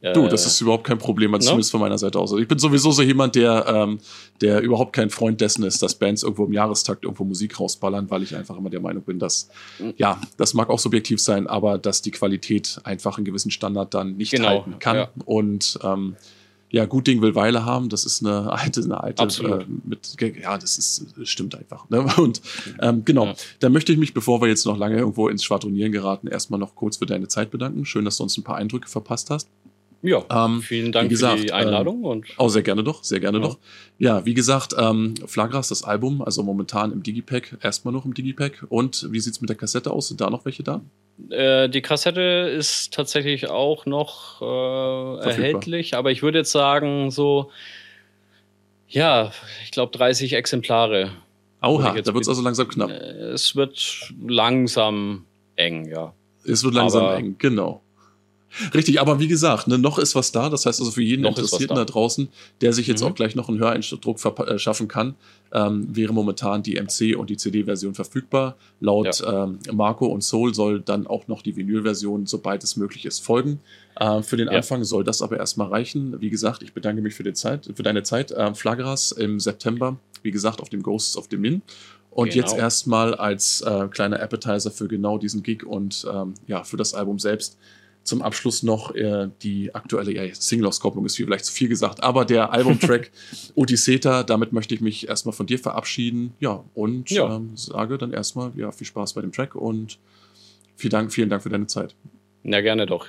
Äh, du, das ist überhaupt kein Problem, also no? zumindest von meiner Seite aus. Also ich bin sowieso so jemand, der, ähm, der überhaupt kein Freund dessen ist, dass Bands irgendwo im Jahrestakt irgendwo Musik rausballern, weil ich einfach immer der Meinung bin, dass, mhm. ja, das mag auch subjektiv sein, aber dass die Qualität einfach einen gewissen Standard dann nicht genau, halten kann. Ja. Und ähm, ja, gut Ding will Weile haben, das ist eine alte, eine alte, Absolut. Äh, mit, ja, das ist, stimmt einfach. Ne? Und ähm, genau, ja. dann möchte ich mich, bevor wir jetzt noch lange irgendwo ins Schwadronieren geraten, erstmal noch kurz für deine Zeit bedanken. Schön, dass du uns ein paar Eindrücke verpasst hast. Ja, ähm, vielen Dank gesagt, für die Einladung. Ähm, und oh, sehr gerne doch, sehr gerne ja. doch. Ja, wie gesagt, ähm, Flagras, das Album, also momentan im Digipack, erstmal noch im Digipack. Und wie sieht's mit der Kassette aus? Sind da noch welche da? Äh, die Kassette ist tatsächlich auch noch äh, erhältlich, aber ich würde jetzt sagen, so, ja, ich glaube 30 Exemplare. Auha, da wird es also langsam knapp. Äh, es wird langsam eng, ja. Es wird langsam aber eng, genau. Richtig, aber wie gesagt, ne, noch ist was da. Das heißt also für jeden Interessierten da. da. draußen, der sich jetzt mhm. auch gleich noch einen Höreindruck verschaffen äh, kann, ähm, wäre momentan die MC und die CD-Version verfügbar. Laut ja. ähm, Marco und Soul soll dann auch noch die Vinyl-Version, sobald es möglich ist, folgen. Ähm, für den ja. Anfang soll das aber erstmal reichen. Wie gesagt, ich bedanke mich für, die Zeit, für deine Zeit. Ähm, Flagras im September, wie gesagt, auf dem Ghosts of the Min. Und genau. jetzt erstmal als äh, kleiner Appetizer für genau diesen Gig und ähm, ja, für das Album selbst zum Abschluss noch äh, die aktuelle ja, Single-Auskopplung ist vielleicht zu viel gesagt, aber der Albumtrack Odysseta, damit möchte ich mich erstmal von dir verabschieden. Ja, und ja. Ähm, sage dann erstmal ja, viel Spaß bei dem Track und vielen Dank, vielen Dank für deine Zeit. Na, gerne doch.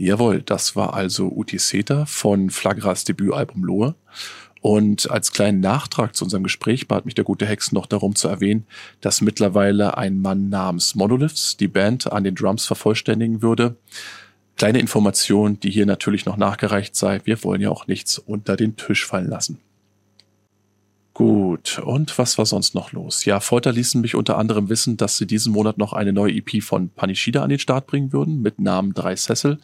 Jawohl, das war also Uti Seta von Flagras Debütalbum Lohe. Und als kleinen Nachtrag zu unserem Gespräch bat mich der gute Hex noch darum zu erwähnen, dass mittlerweile ein Mann namens Monoliths die Band an den Drums vervollständigen würde. Kleine Information, die hier natürlich noch nachgereicht sei. Wir wollen ja auch nichts unter den Tisch fallen lassen. Gut, und was war sonst noch los? Ja, Folter ließen mich unter anderem wissen, dass sie diesen Monat noch eine neue EP von Panishida an den Start bringen würden, mit Namen Drei Sessel.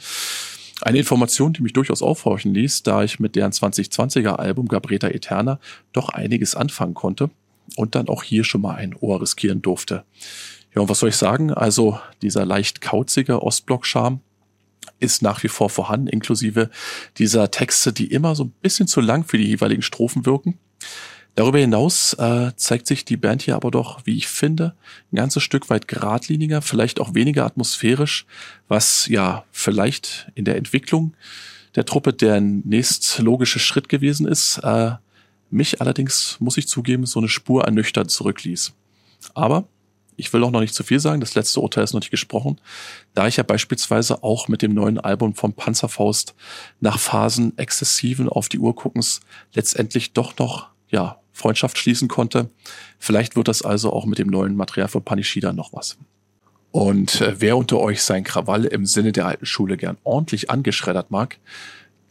Eine Information, die mich durchaus aufhorchen ließ, da ich mit deren 2020er Album Gabreta Eterna doch einiges anfangen konnte und dann auch hier schon mal ein Ohr riskieren durfte. Ja, und was soll ich sagen? Also dieser leicht kauzige Ostblock-Charme ist nach wie vor vorhanden, inklusive dieser Texte, die immer so ein bisschen zu lang für die jeweiligen Strophen wirken. Darüber hinaus äh, zeigt sich die Band hier aber doch, wie ich finde, ein ganzes Stück weit geradliniger, vielleicht auch weniger atmosphärisch, was ja vielleicht in der Entwicklung der Truppe der nächstlogische Schritt gewesen ist, äh, mich allerdings, muss ich zugeben, so eine Spur ernüchtert zurückließ. Aber ich will auch noch nicht zu viel sagen, das letzte Urteil ist noch nicht gesprochen, da ich ja beispielsweise auch mit dem neuen Album von Panzerfaust nach Phasen exzessiven auf die Uhr guckens letztendlich doch noch ja, Freundschaft schließen konnte. Vielleicht wird das also auch mit dem neuen Material von Panishida noch was. Und äh, wer unter euch sein Krawall im Sinne der alten Schule gern ordentlich angeschreddert mag,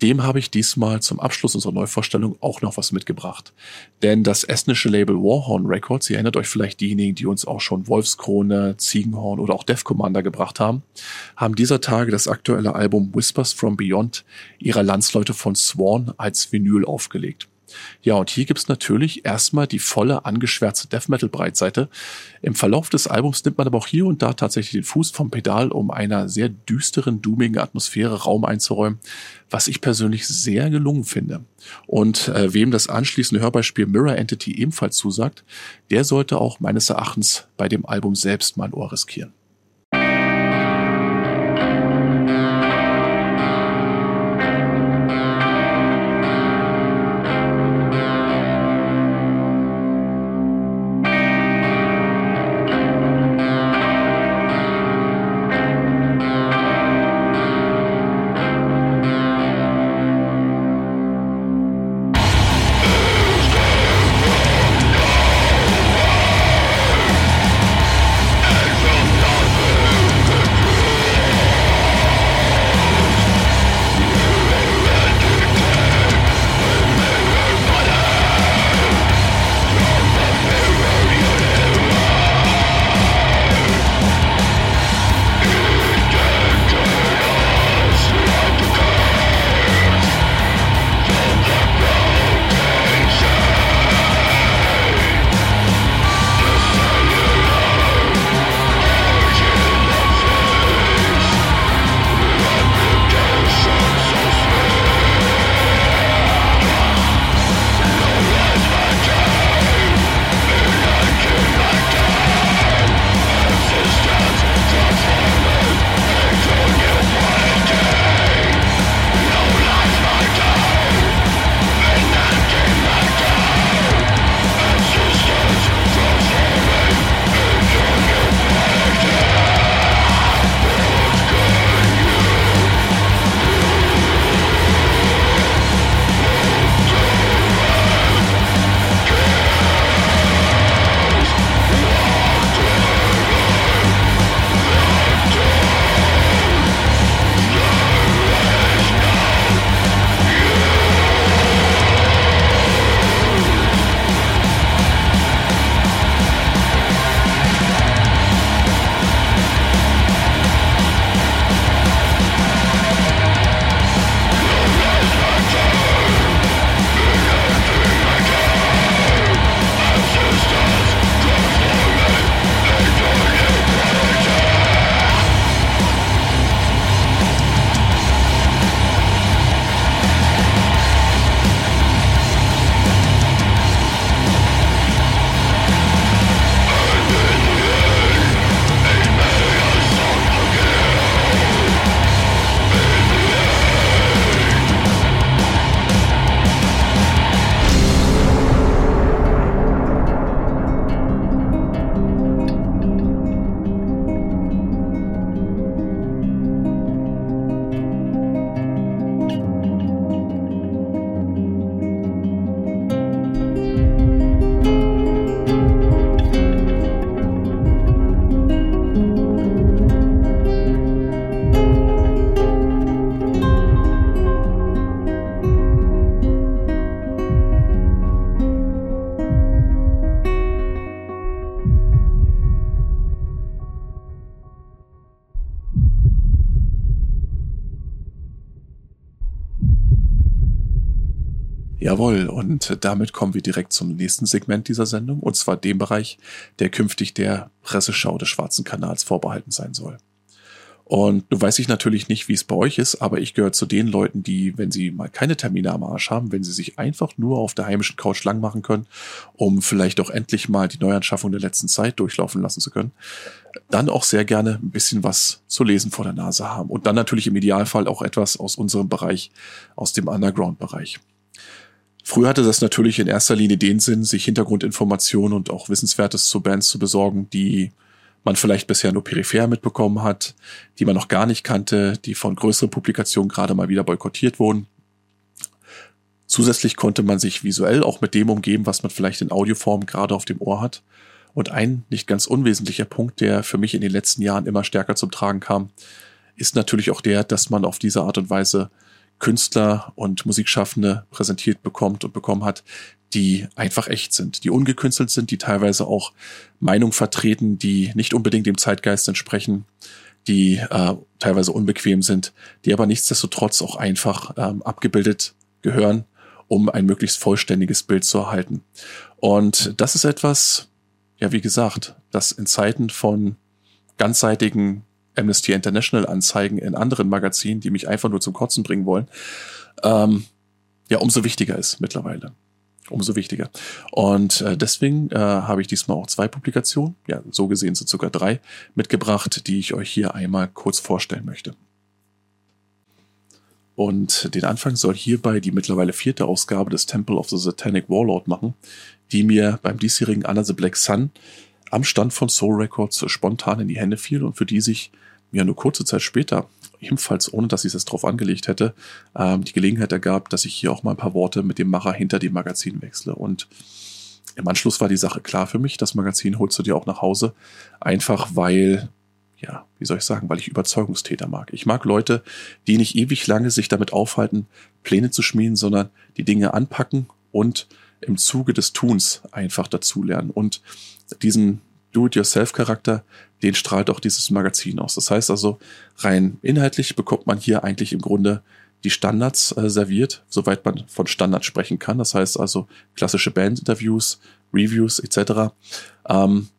dem habe ich diesmal zum Abschluss unserer Neuvorstellung auch noch was mitgebracht. Denn das estnische Label Warhorn Records, ihr erinnert euch vielleicht diejenigen, die uns auch schon Wolfskrone, Ziegenhorn oder auch Death Commander gebracht haben, haben dieser Tage das aktuelle Album Whispers from Beyond ihrer Landsleute von Sworn als Vinyl aufgelegt. Ja, und hier gibt's natürlich erstmal die volle angeschwärzte Death Metal Breitseite. Im Verlauf des Albums nimmt man aber auch hier und da tatsächlich den Fuß vom Pedal, um einer sehr düsteren, doomigen Atmosphäre Raum einzuräumen, was ich persönlich sehr gelungen finde. Und äh, wem das anschließende Hörbeispiel Mirror Entity ebenfalls zusagt, der sollte auch meines Erachtens bei dem Album selbst mal ein Ohr riskieren. Und damit kommen wir direkt zum nächsten Segment dieser Sendung, und zwar dem Bereich, der künftig der Presseschau des Schwarzen Kanals vorbehalten sein soll. Und du weiß ich natürlich nicht, wie es bei euch ist, aber ich gehöre zu den Leuten, die, wenn sie mal keine Termine am Arsch haben, wenn sie sich einfach nur auf der heimischen Couch lang machen können, um vielleicht auch endlich mal die Neuanschaffung der letzten Zeit durchlaufen lassen zu können, dann auch sehr gerne ein bisschen was zu lesen vor der Nase haben. Und dann natürlich im Idealfall auch etwas aus unserem Bereich, aus dem Underground-Bereich. Früher hatte das natürlich in erster Linie den Sinn, sich Hintergrundinformationen und auch Wissenswertes zu Bands zu besorgen, die man vielleicht bisher nur peripher mitbekommen hat, die man noch gar nicht kannte, die von größeren Publikationen gerade mal wieder boykottiert wurden. Zusätzlich konnte man sich visuell auch mit dem umgeben, was man vielleicht in Audioform gerade auf dem Ohr hat. Und ein nicht ganz unwesentlicher Punkt, der für mich in den letzten Jahren immer stärker zum Tragen kam, ist natürlich auch der, dass man auf diese Art und Weise Künstler und Musikschaffende präsentiert bekommt und bekommen hat, die einfach echt sind, die ungekünstelt sind, die teilweise auch Meinung vertreten, die nicht unbedingt dem Zeitgeist entsprechen, die äh, teilweise unbequem sind, die aber nichtsdestotrotz auch einfach ähm, abgebildet gehören, um ein möglichst vollständiges Bild zu erhalten. Und das ist etwas, ja, wie gesagt, das in Zeiten von ganzseitigen Amnesty International Anzeigen in anderen Magazinen, die mich einfach nur zum Kotzen bringen wollen, ähm, ja, umso wichtiger ist mittlerweile umso wichtiger. Und äh, deswegen äh, habe ich diesmal auch zwei Publikationen, ja, so gesehen sind sogar drei, mitgebracht, die ich euch hier einmal kurz vorstellen möchte. Und den Anfang soll hierbei die mittlerweile vierte Ausgabe des Temple of the Satanic Warlord machen, die mir beim diesjährigen Under the Black Sun am Stand von Soul Records spontan in die Hände fiel und für die sich mir nur kurze Zeit später ebenfalls ohne dass ich es drauf angelegt hätte, ähm, die Gelegenheit ergab, dass ich hier auch mal ein paar Worte mit dem Macher hinter dem Magazin wechsle. Und im Anschluss war die Sache klar für mich. Das Magazin holst du dir auch nach Hause. Einfach weil, ja, wie soll ich sagen, weil ich Überzeugungstäter mag. Ich mag Leute, die nicht ewig lange sich damit aufhalten, Pläne zu schmieden, sondern die Dinge anpacken und im Zuge des Tuns einfach dazulernen. Und diesen Do-it-yourself-Charakter, den strahlt auch dieses Magazin aus. Das heißt also, rein inhaltlich bekommt man hier eigentlich im Grunde die Standards äh, serviert, soweit man von Standards sprechen kann. Das heißt also klassische Bandinterviews, Reviews etc. Ähm,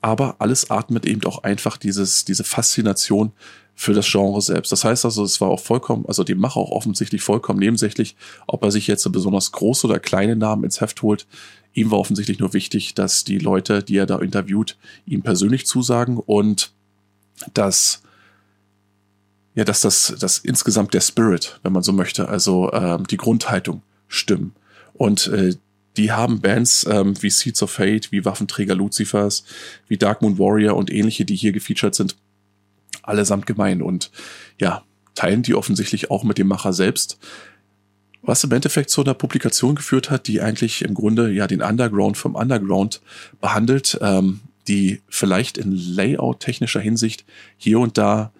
aber alles atmet eben auch einfach dieses, diese Faszination für das Genre selbst. Das heißt also, es war auch vollkommen, also dem Macher auch offensichtlich vollkommen nebensächlich, ob er sich jetzt besonders große oder kleine Namen ins Heft holt. Ihm war offensichtlich nur wichtig, dass die Leute, die er da interviewt, ihm persönlich zusagen und dass ja, dass das, das insgesamt der Spirit, wenn man so möchte, also ähm, die Grundhaltung stimmen. Und äh, die haben Bands ähm, wie Seeds of Fate, wie Waffenträger Lucifers, wie Dark Moon Warrior und ähnliche, die hier gefeatured sind, allesamt gemein und ja, teilen die offensichtlich auch mit dem Macher selbst. Was im Endeffekt zu einer Publikation geführt hat, die eigentlich im Grunde ja den Underground vom Underground behandelt, ähm, die vielleicht in Layout-technischer Hinsicht hier und da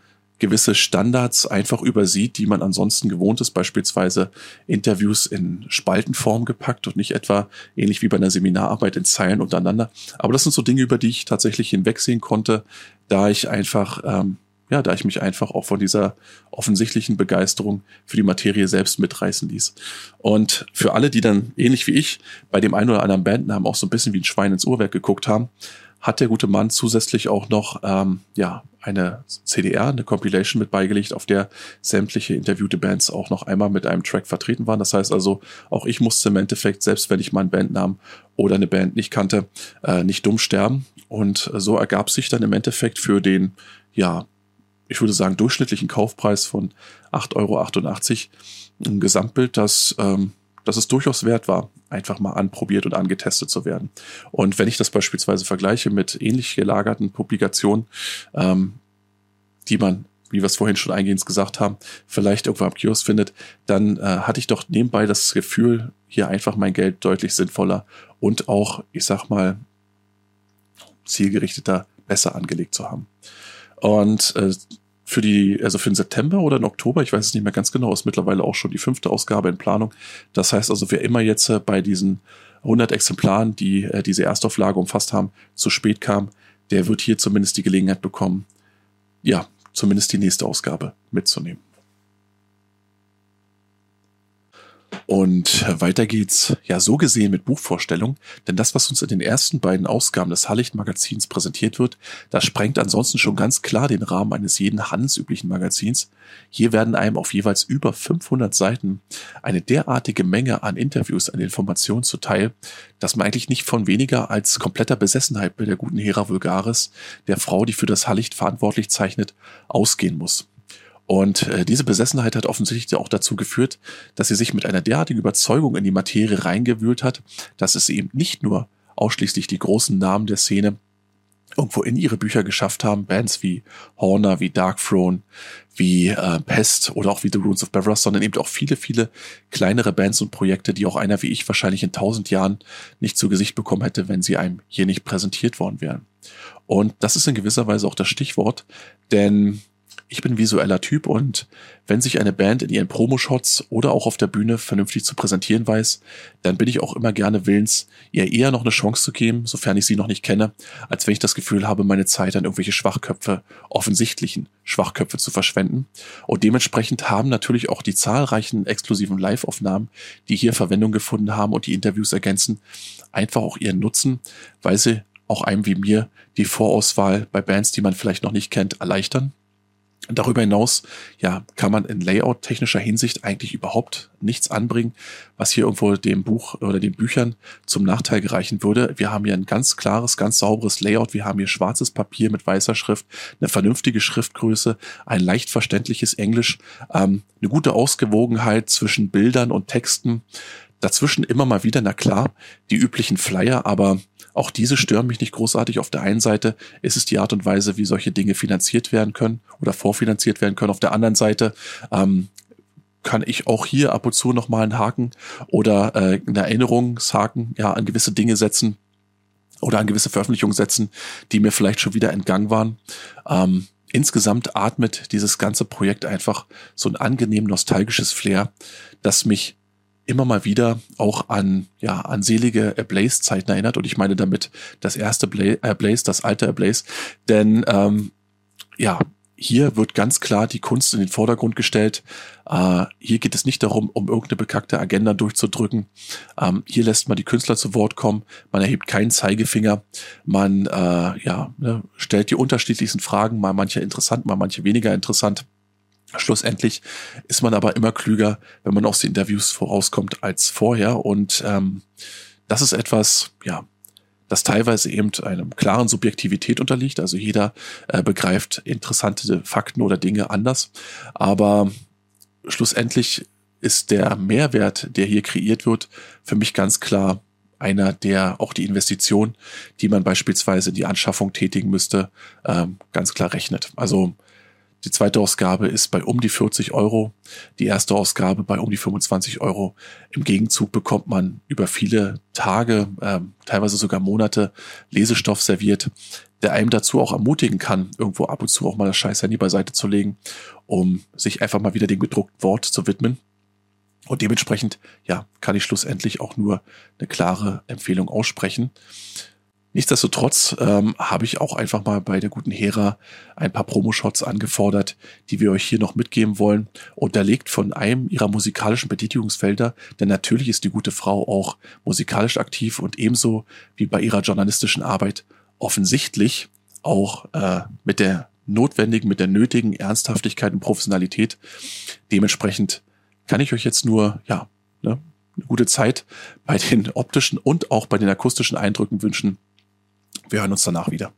gewisse Standards einfach übersieht, die man ansonsten gewohnt ist, beispielsweise Interviews in Spaltenform gepackt und nicht etwa ähnlich wie bei einer Seminararbeit in Zeilen untereinander. Aber das sind so Dinge, über die ich tatsächlich hinwegsehen konnte, da ich einfach ähm, ja, da ich mich einfach auch von dieser offensichtlichen Begeisterung für die Materie selbst mitreißen ließ. Und für alle, die dann ähnlich wie ich bei dem einen oder anderen Bandnamen auch so ein bisschen wie ein Schwein ins Uhrwerk geguckt haben, hat der gute Mann zusätzlich auch noch ähm, ja eine CDR, eine Compilation mit beigelegt, auf der sämtliche interviewte Bands auch noch einmal mit einem Track vertreten waren. Das heißt also, auch ich musste im Endeffekt, selbst wenn ich meinen Bandnamen oder eine Band nicht kannte, äh, nicht dumm sterben. Und so ergab sich dann im Endeffekt für den ja ich würde sagen, durchschnittlichen Kaufpreis von 8,88 Euro ein Gesamtbild, das, ähm, das es durchaus wert war, einfach mal anprobiert und angetestet zu werden. Und wenn ich das beispielsweise vergleiche mit ähnlich gelagerten Publikationen, ähm, die man wie wir es vorhin schon eingehend gesagt haben, vielleicht irgendwo am Kiosk findet, dann äh, hatte ich doch nebenbei das Gefühl, hier einfach mein Geld deutlich sinnvoller und auch, ich sag mal, zielgerichteter besser angelegt zu haben. Und äh, für die, also für den September oder den Oktober, ich weiß es nicht mehr ganz genau, ist mittlerweile auch schon die fünfte Ausgabe in Planung. Das heißt also, wer immer jetzt äh, bei diesen 100 Exemplaren, die äh, diese Erstauflage umfasst haben, zu spät kam, der wird hier zumindest die Gelegenheit bekommen, ja, zumindest die nächste Ausgabe mitzunehmen. Und weiter geht's ja so gesehen mit Buchvorstellung, denn das, was uns in den ersten beiden Ausgaben des Hallicht-Magazins präsentiert wird, das sprengt ansonsten schon ganz klar den Rahmen eines jeden handelsüblichen Magazins. Hier werden einem auf jeweils über 500 Seiten eine derartige Menge an Interviews, an Informationen zuteil, dass man eigentlich nicht von weniger als kompletter Besessenheit bei der guten Hera Vulgaris, der Frau, die für das Hallicht verantwortlich zeichnet, ausgehen muss. Und äh, diese Besessenheit hat offensichtlich auch dazu geführt, dass sie sich mit einer derartigen Überzeugung in die Materie reingewühlt hat, dass es eben nicht nur ausschließlich die großen Namen der Szene irgendwo in ihre Bücher geschafft haben, Bands wie Horner, wie Dark Throne, wie äh, Pest oder auch wie The Runes of Beveros, sondern eben auch viele, viele kleinere Bands und Projekte, die auch einer wie ich wahrscheinlich in tausend Jahren nicht zu Gesicht bekommen hätte, wenn sie einem hier nicht präsentiert worden wären. Und das ist in gewisser Weise auch das Stichwort, denn ich bin visueller Typ und wenn sich eine Band in ihren Promo-Shots oder auch auf der Bühne vernünftig zu präsentieren weiß, dann bin ich auch immer gerne willens, ihr eher noch eine Chance zu geben, sofern ich sie noch nicht kenne, als wenn ich das Gefühl habe, meine Zeit an irgendwelche Schwachköpfe, offensichtlichen Schwachköpfe zu verschwenden. Und dementsprechend haben natürlich auch die zahlreichen exklusiven Live-Aufnahmen, die hier Verwendung gefunden haben und die Interviews ergänzen, einfach auch ihren Nutzen, weil sie auch einem wie mir die Vorauswahl bei Bands, die man vielleicht noch nicht kennt, erleichtern Darüber hinaus, ja, kann man in Layout-technischer Hinsicht eigentlich überhaupt nichts anbringen, was hier irgendwo dem Buch oder den Büchern zum Nachteil gereichen würde. Wir haben hier ein ganz klares, ganz sauberes Layout. Wir haben hier schwarzes Papier mit weißer Schrift, eine vernünftige Schriftgröße, ein leicht verständliches Englisch, ähm, eine gute Ausgewogenheit zwischen Bildern und Texten. Dazwischen immer mal wieder, na klar, die üblichen Flyer, aber auch diese stören mich nicht großartig. Auf der einen Seite ist es die Art und Weise, wie solche Dinge finanziert werden können oder vorfinanziert werden können. Auf der anderen Seite ähm, kann ich auch hier ab und zu nochmal einen Haken oder äh, einen Erinnerungshaken ja, an gewisse Dinge setzen oder an gewisse Veröffentlichungen setzen, die mir vielleicht schon wieder entgangen waren. Ähm, insgesamt atmet dieses ganze Projekt einfach so ein angenehm nostalgisches Flair, das mich immer mal wieder auch an, ja, an selige Ablaze-Zeiten erinnert. Und ich meine damit das erste Ablaze, das alte Ablaze. Denn, ähm, ja, hier wird ganz klar die Kunst in den Vordergrund gestellt. Äh, hier geht es nicht darum, um irgendeine bekackte Agenda durchzudrücken. Ähm, hier lässt man die Künstler zu Wort kommen. Man erhebt keinen Zeigefinger. Man äh, ja, ne, stellt die unterschiedlichsten Fragen, mal manche interessant, mal manche weniger interessant. Schlussendlich ist man aber immer klüger, wenn man aus den Interviews vorauskommt als vorher. Und ähm, das ist etwas, ja, das teilweise eben einem klaren Subjektivität unterliegt. Also jeder äh, begreift interessante Fakten oder Dinge anders. Aber schlussendlich ist der Mehrwert, der hier kreiert wird, für mich ganz klar einer, der auch die Investition, die man beispielsweise in die Anschaffung tätigen müsste, ähm, ganz klar rechnet. Also die zweite Ausgabe ist bei um die 40 Euro, die erste Ausgabe bei um die 25 Euro. Im Gegenzug bekommt man über viele Tage, äh, teilweise sogar Monate Lesestoff serviert, der einem dazu auch ermutigen kann, irgendwo ab und zu auch mal das scheiß Handy beiseite zu legen, um sich einfach mal wieder dem gedruckten Wort zu widmen. Und dementsprechend, ja, kann ich schlussendlich auch nur eine klare Empfehlung aussprechen. Nichtsdestotrotz ähm, habe ich auch einfach mal bei der guten Hera ein paar Promo-Shots angefordert, die wir euch hier noch mitgeben wollen. Unterlegt von einem ihrer musikalischen Betätigungsfelder, denn natürlich ist die gute Frau auch musikalisch aktiv und ebenso wie bei ihrer journalistischen Arbeit offensichtlich auch äh, mit der notwendigen, mit der nötigen Ernsthaftigkeit und Professionalität. Dementsprechend kann ich euch jetzt nur, ja, ne, eine gute Zeit bei den optischen und auch bei den akustischen Eindrücken wünschen. Wir hören uns danach wieder.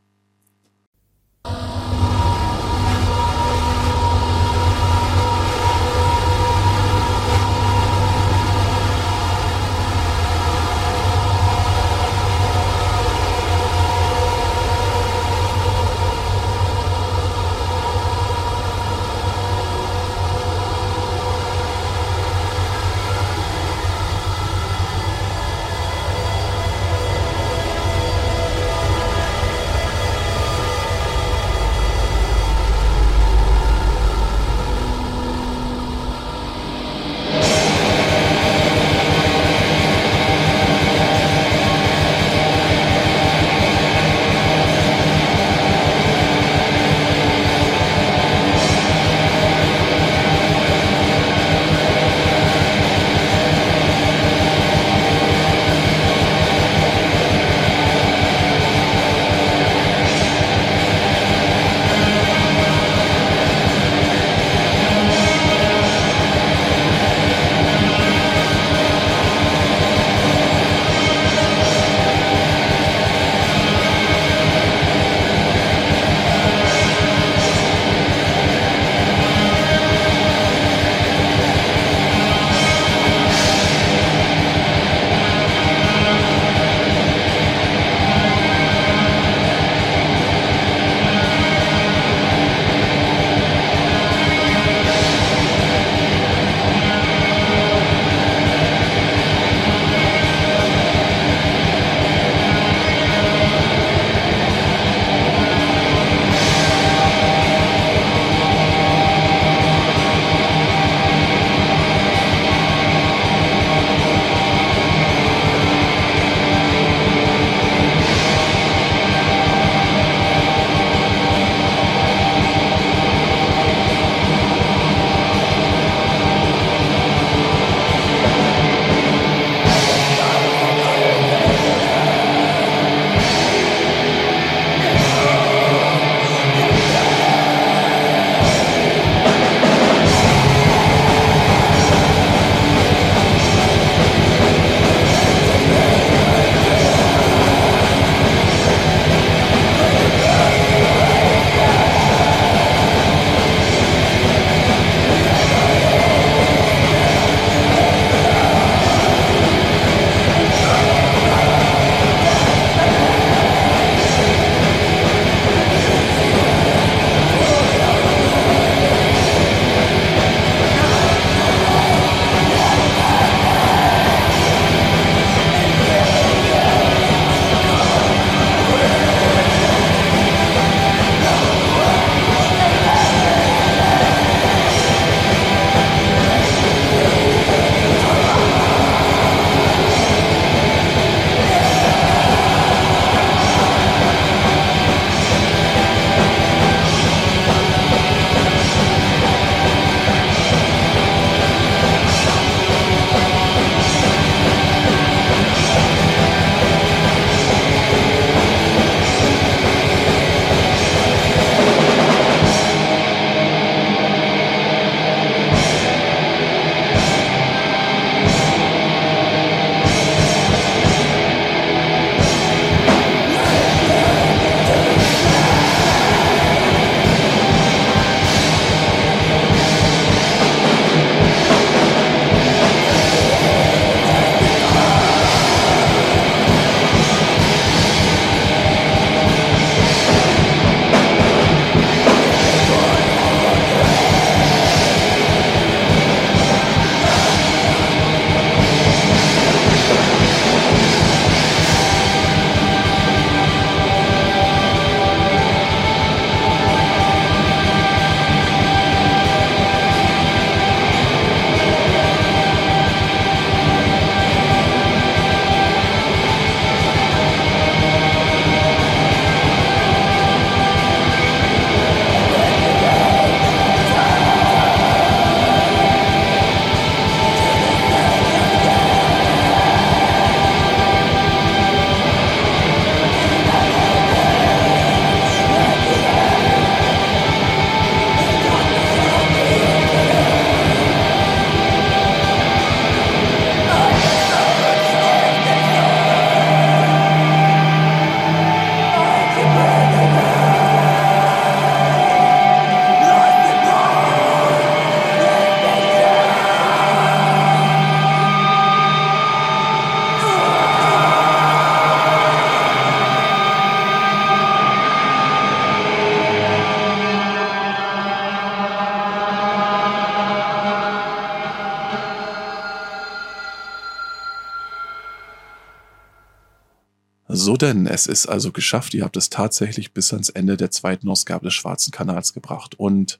Denn, es ist also geschafft. Ihr habt es tatsächlich bis ans Ende der zweiten Ausgabe des Schwarzen Kanals gebracht. Und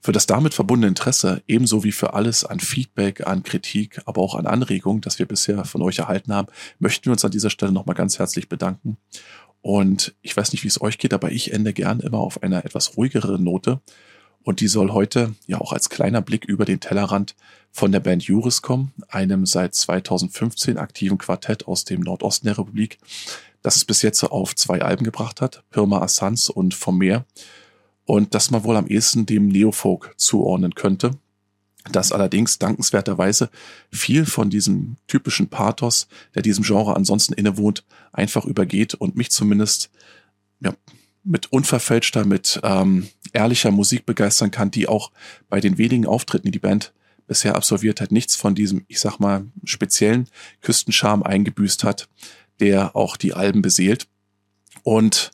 für das damit verbundene Interesse, ebenso wie für alles an Feedback, an Kritik, aber auch an Anregungen, das wir bisher von euch erhalten haben, möchten wir uns an dieser Stelle nochmal ganz herzlich bedanken. Und ich weiß nicht, wie es euch geht, aber ich ende gern immer auf einer etwas ruhigeren Note. Und die soll heute ja auch als kleiner Blick über den Tellerrand von der Band Juris kommen, einem seit 2015 aktiven Quartett aus dem Nordosten der Republik, das es bis jetzt auf zwei Alben gebracht hat, Pirma Assans und Vom Meer und das man wohl am ehesten dem Neofolk zuordnen könnte. Das allerdings dankenswerterweise viel von diesem typischen Pathos, der diesem Genre ansonsten innewohnt, einfach übergeht und mich zumindest ja, mit unverfälschter, mit ähm, ehrlicher Musik begeistern kann, die auch bei den wenigen Auftritten, die die Band bisher absolviert hat, nichts von diesem, ich sag mal, speziellen Küstenscharm eingebüßt hat, der auch die Alben beseelt. Und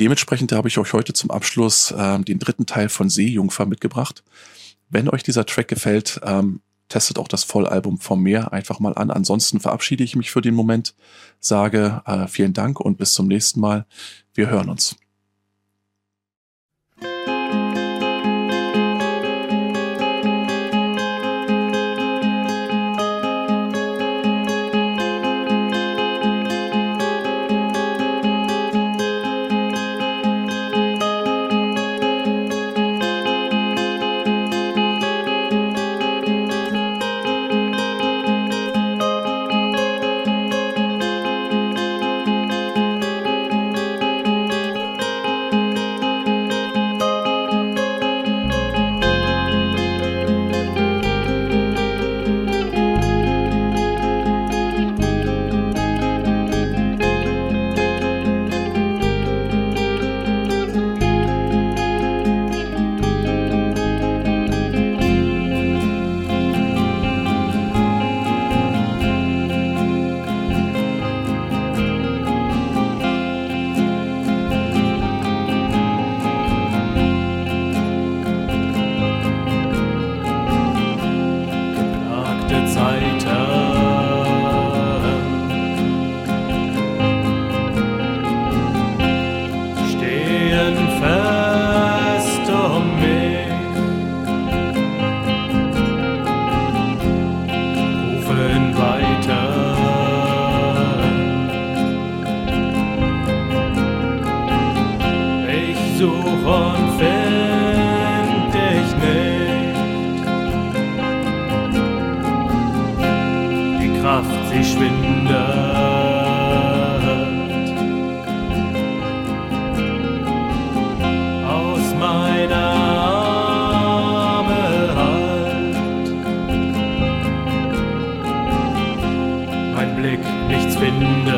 Dementsprechend habe ich euch heute zum Abschluss ähm, den dritten Teil von Seejungfer mitgebracht. Wenn euch dieser Track gefällt, ähm, testet auch das Vollalbum vom Meer einfach mal an. Ansonsten verabschiede ich mich für den Moment, sage äh, vielen Dank und bis zum nächsten Mal. Wir hören uns.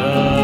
Du